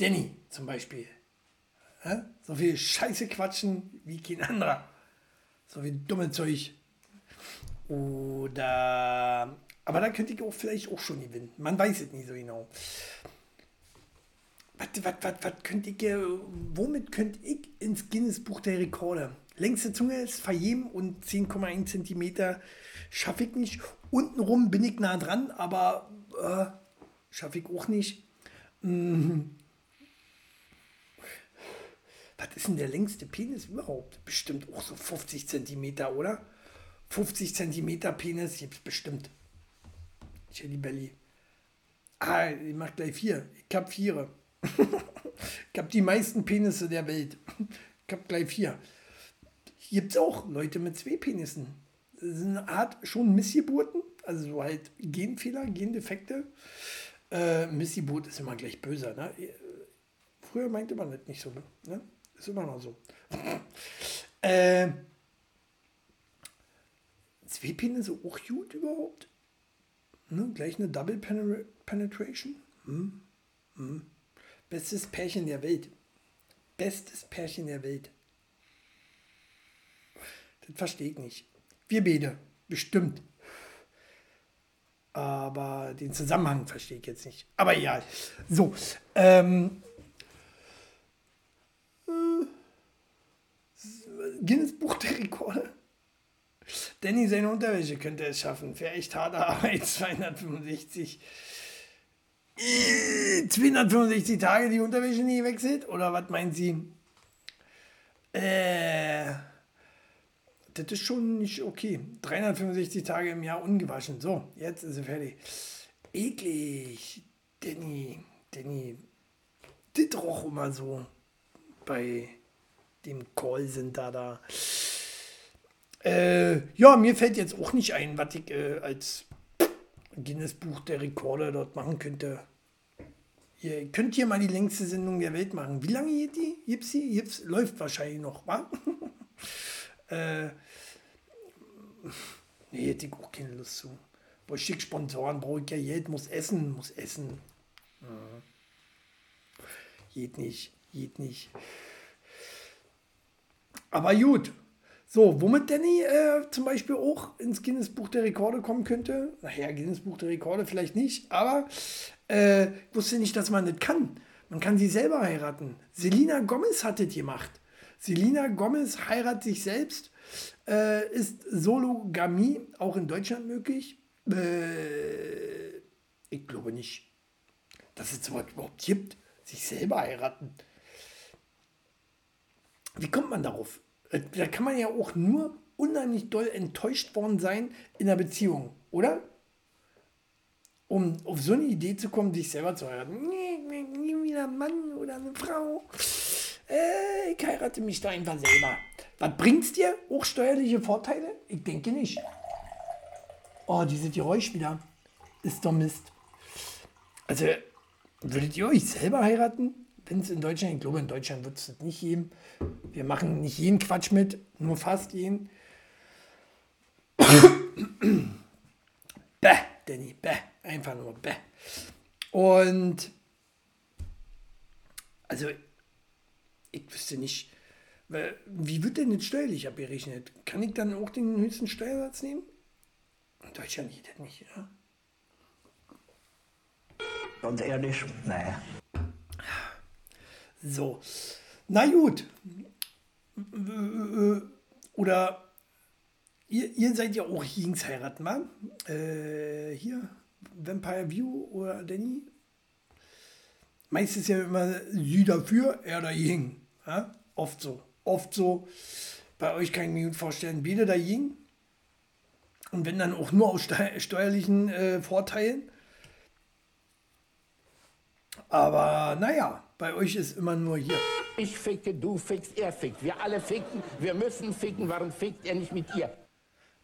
Danny zum Beispiel. Hä? So viel Scheiße quatschen wie kein anderer. So viel dumme Zeug. Oder. Aber da könnte ich auch vielleicht auch schon gewinnen. Man weiß es nie so genau. Was, was, was, was könnte ich, äh, womit könnte ich ins Guinness Buch der Rekorde? Längste Zunge ist verjeben und 10,1 Zentimeter schaffe ich nicht. Untenrum bin ich nah dran, aber äh, schaffe ich auch nicht. Mm. Was ist denn der längste Penis überhaupt? Bestimmt auch so 50 Zentimeter, oder? 50 Zentimeter Penis gibt es bestimmt. Jelly Belly. Ah, ich mach gleich vier. Ich hab vier. ich hab die meisten Penisse der Welt. Ich hab gleich vier. Hier gibt es auch Leute mit zwei Penissen. Das ist eine Art schon Missgeburten, also so halt Genfehler, Gendefekte. Äh, Missgeburt ist immer gleich böser. Ne? Früher meinte man das nicht so. Ne? Ist immer noch so. äh, zwei Penisse auch gut überhaupt? Ne? Gleich eine Double Penetra Penetration? Hm? Hm. Bestes Pärchen der Welt. Bestes Pärchen der Welt. Das verstehe ich nicht. Wir beide, bestimmt. Aber den Zusammenhang verstehe ich jetzt nicht. Aber egal. So, ähm, äh, Guinness Buch der Rekorde. Danny seine Unterwäsche könnte es schaffen. Für echt harte Arbeit. 265. 265 Tage die Unterwäsche nie wechselt? Oder was meint sie? Äh, das ist schon nicht okay. 365 Tage im Jahr ungewaschen. So, jetzt ist sie fertig. Eklig. Danny, Danny, das roch immer so bei dem Callcenter da. Äh, ja, mir fällt jetzt auch nicht ein, was ich äh, als Guinness Buch der Rekorde dort machen könnte. Ihr könnt hier mal die längste Sendung der Welt machen. Wie lange geht die? Gibt's? Gibt's, läuft wahrscheinlich noch, wa? äh, nee, hätte ich auch keine Lust zu. Brauche ich Sponsoren, brauche ich ja Geld, muss essen, muss essen. Ja. Geht nicht, geht nicht. Aber gut. So, womit Danny äh, zum Beispiel auch ins Guinness Buch der Rekorde kommen könnte. Naja, Guinness Buch der Rekorde vielleicht nicht, aber äh, ich wusste nicht, dass man das kann. Man kann sie selber heiraten. Selina Gomez hat das gemacht. Selina Gomez heiratet sich selbst, äh, ist Sologamie auch in Deutschland möglich. Äh, ich glaube nicht, dass es sowas überhaupt gibt. Sich selber heiraten. Wie kommt man darauf? Da kann man ja auch nur unheimlich doll enttäuscht worden sein in der Beziehung, oder? Um auf so eine Idee zu kommen, sich selber zu heiraten. Nee, nie wieder ein Mann oder eine Frau. Äh, ich heirate mich da einfach selber. Was bringt's dir? Auch steuerliche Vorteile? Ich denke nicht. Oh, diese Geräusch wieder. Ist doch Mist. Also, würdet ihr euch selber heiraten? Wenn es in Deutschland, ich glaube, in Deutschland wird es das nicht geben. Wir machen nicht jeden Quatsch mit, nur fast jeden. bäh, Danny, bäh, einfach nur bäh. Und also, ich wüsste nicht, wie wird denn jetzt steuerlich abgerechnet? Kann ich dann auch den höchsten Steuersatz nehmen? In Deutschland geht das nicht, ja?
Ganz ehrlich, naja.
So, na gut. Oder ihr, ihr seid ja auch Jings heiraten, wa? Äh, hier, Vampire View oder Danny? Meistens ja immer sie dafür, er dagegen. Ja? Oft so, oft so. Bei euch kann ich mir gut vorstellen, beide dagegen. Und wenn dann auch nur aus steuerlichen äh, Vorteilen. Aber naja, bei euch ist immer nur hier.
Ich ficke, du fickst, er fickt. Wir alle ficken, wir müssen ficken. Warum fickt er nicht mit ihr?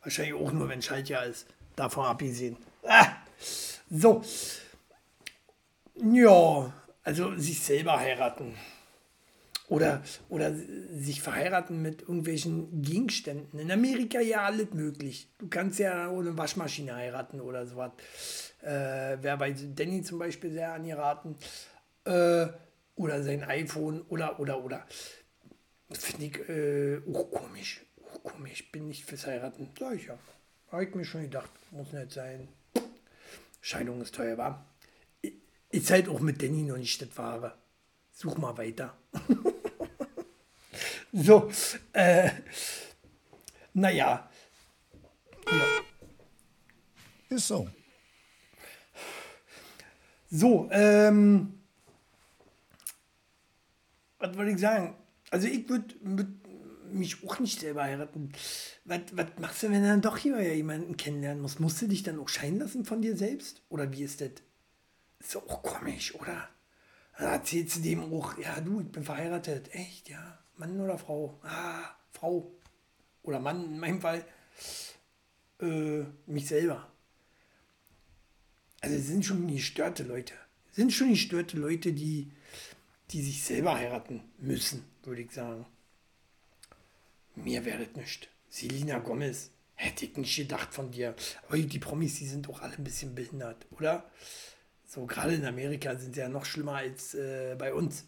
Wahrscheinlich auch nur, wenn Schaltjahr ist. Davon abgesehen. Ah, so. Ja, also sich selber heiraten. Oder, oder sich verheiraten mit irgendwelchen Gegenständen. In Amerika ja alles möglich. Du kannst ja ohne Waschmaschine heiraten oder sowas. Äh, Wäre bei Danny zum Beispiel sehr angeraten. Äh, oder sein iPhone oder, oder, oder. Finde ich äh, auch komisch. Auch komisch. Bin nicht fürs Heiraten. Sag ich ja. Habe ich mir schon gedacht. Muss nicht sein. Scheidung ist teuer, war. Ist halt auch mit Danny noch nicht das Wahre. Such mal weiter. so, äh, naja. Ja.
Ist so.
So, ähm, was wollte ich sagen? Also ich würde würd mich auch nicht selber heiraten. Was, machst du, wenn du dann doch hier jemanden kennenlernen musst? Musst du dich dann auch scheiden lassen von dir selbst? Oder wie ist das? Ist auch komisch, oder? Dann erzählst du dem auch, ja du, ich bin verheiratet. Echt, ja? Mann oder Frau? Ah, Frau. Oder Mann in meinem Fall. Äh, mich selber. Also es sind schon gestörte Leute. Sind schon gestörte Leute, die, die sich selber heiraten müssen, würde ich sagen. Mir wäre das nicht. Selina Gomez, Hätte ich nicht gedacht von dir. Aber die Promis, die sind doch alle ein bisschen behindert, oder? So, gerade in Amerika sind sie ja noch schlimmer als äh, bei uns.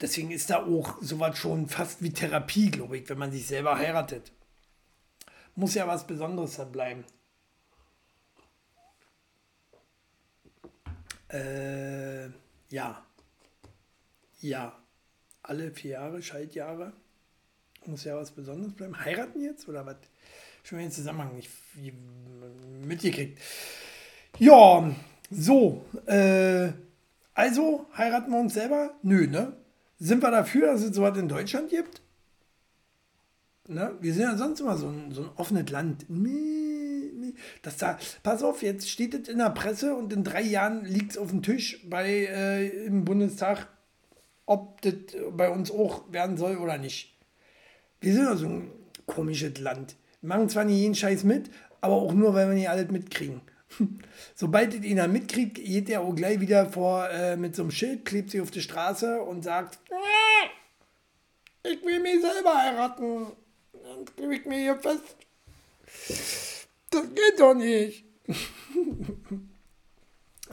Deswegen ist da auch sowas schon fast wie Therapie, glaube ich, wenn man sich selber heiratet. Muss ja was Besonderes bleiben. Äh, ja. Ja. Alle vier Jahre, Schaltjahre. Muss ja was Besonderes bleiben. Heiraten jetzt oder was? Schon mal den Zusammenhang nicht mitgekriegt. Ja, so. Äh, also, heiraten wir uns selber? Nö, ne? Sind wir dafür, dass es sowas in Deutschland gibt? Ne? Wir sind ja sonst immer so ein, so ein offenes Land. Nee, nee. Das da, pass auf, jetzt steht es in der Presse und in drei Jahren liegt es auf dem Tisch bei, äh, im Bundestag, ob das bei uns auch werden soll oder nicht. Wir sind ja so ein komisches Land. Wir machen zwar nicht jeden Scheiß mit, aber auch nur, weil wir nicht alles mitkriegen. Sobald es einer mitkriegt, geht der auch gleich wieder vor äh, mit so einem Schild, klebt sich auf die Straße und sagt, "Äh, ich will mich selber heiraten. Dann klebe ich mir hier fest. Das geht doch nicht.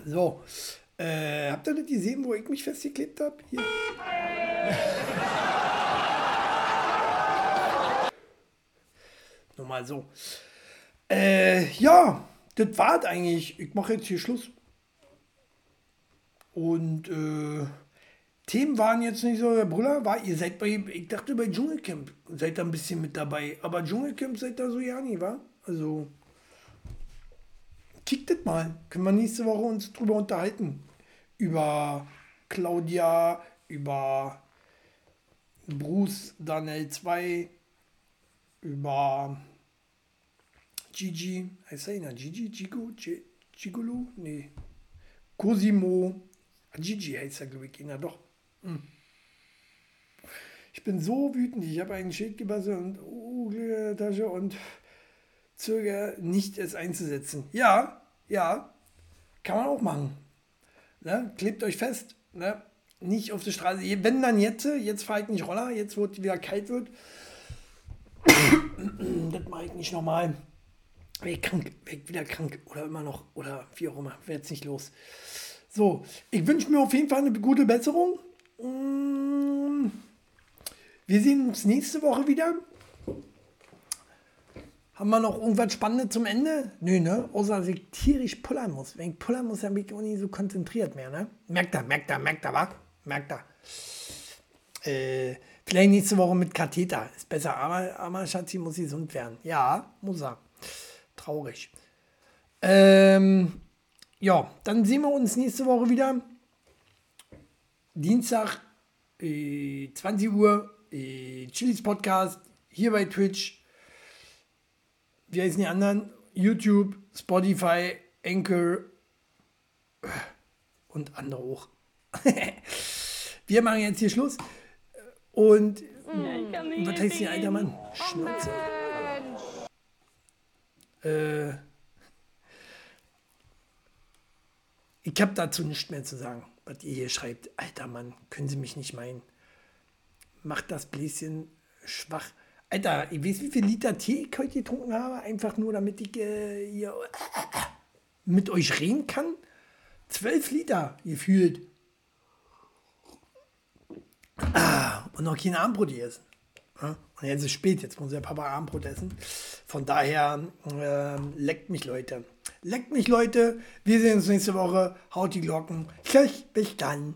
so, äh, habt ihr das gesehen, wo ich mich festgeklebt habe? Hier. Nur mal so. Äh, ja, das war's eigentlich. Ich mache jetzt hier Schluss. Und äh, Themen waren jetzt nicht so, Herr Brüller, war, ihr seid bei, ich dachte bei Dschungelcamp, seid da ein bisschen mit dabei. Aber Dschungelcamp seid da so ja nie, wa? Also, kickt das mal. Können wir nächste Woche uns drüber unterhalten. Über Claudia, über Bruce, Daniel 2, über Gigi, heißt er einer? Gigi? Gigo? Gi- Gigolo? Nee. Cosimo. Ah, Gigi heißt er, glaube ich, einer doch. Hm. Ich bin so wütend. Ich habe ein Schild gebastelt und uh, Tasche und zögere nicht, es einzusetzen. Ja, ja, kann man auch machen. Ne? Klebt euch fest. Ne? Nicht auf die Straße. Wenn dann jetzt, jetzt fahre ich nicht Roller, jetzt wo es wieder kalt wird. das mache ich nicht nochmal. Ich krank, ich wieder krank oder immer noch oder wie auch immer, jetzt nicht los. So, ich wünsche mir auf jeden Fall eine gute Besserung. Mm, Wir sehen uns nächste Woche wieder. Haben wir noch irgendwas Spannendes zum Ende? Nö, ne? Außer, dass ich tierisch pullern muss. Wenn ich pullern muss, dann bin ich auch nicht so konzentriert mehr, ne? Merkt er, merkt er, merkt er, wa? Merkt er. Äh, vielleicht nächste Woche mit Katheter. Ist besser, aber, aber Schatzi muss gesund werden. Ja, muss er. Traurig. Ähm, ja, dann sehen wir uns nächste Woche wieder. Dienstag, äh, 20 Uhr, äh, Chilis Podcast, hier bei Twitch. Wie heißen die anderen? YouTube, Spotify, Anchor und andere auch. Wir machen jetzt hier Schluss. Und
Ja,
was heißt hier, alter Mann? Schnauze. Äh, ich habe dazu nichts mehr zu sagen, was ihr hier schreibt. Alter Mann, können Sie mich nicht meinen. Macht das Bläschen schwach. Alter, ich weiß, wie viel Liter Tee ich heute getrunken habe, einfach nur damit ich äh, hier mit euch reden kann. Zwölf Liter gefühlt. Ah, und noch keine Abendbrot essen. Ja? Und jetzt ist es spät, jetzt muss der Papa Abendbrot essen. Von daher, ähm, leckt mich, Leute. Leckt mich, Leute. Wir sehen uns nächste Woche. Haut die Glocken. Tschüss, bis dann.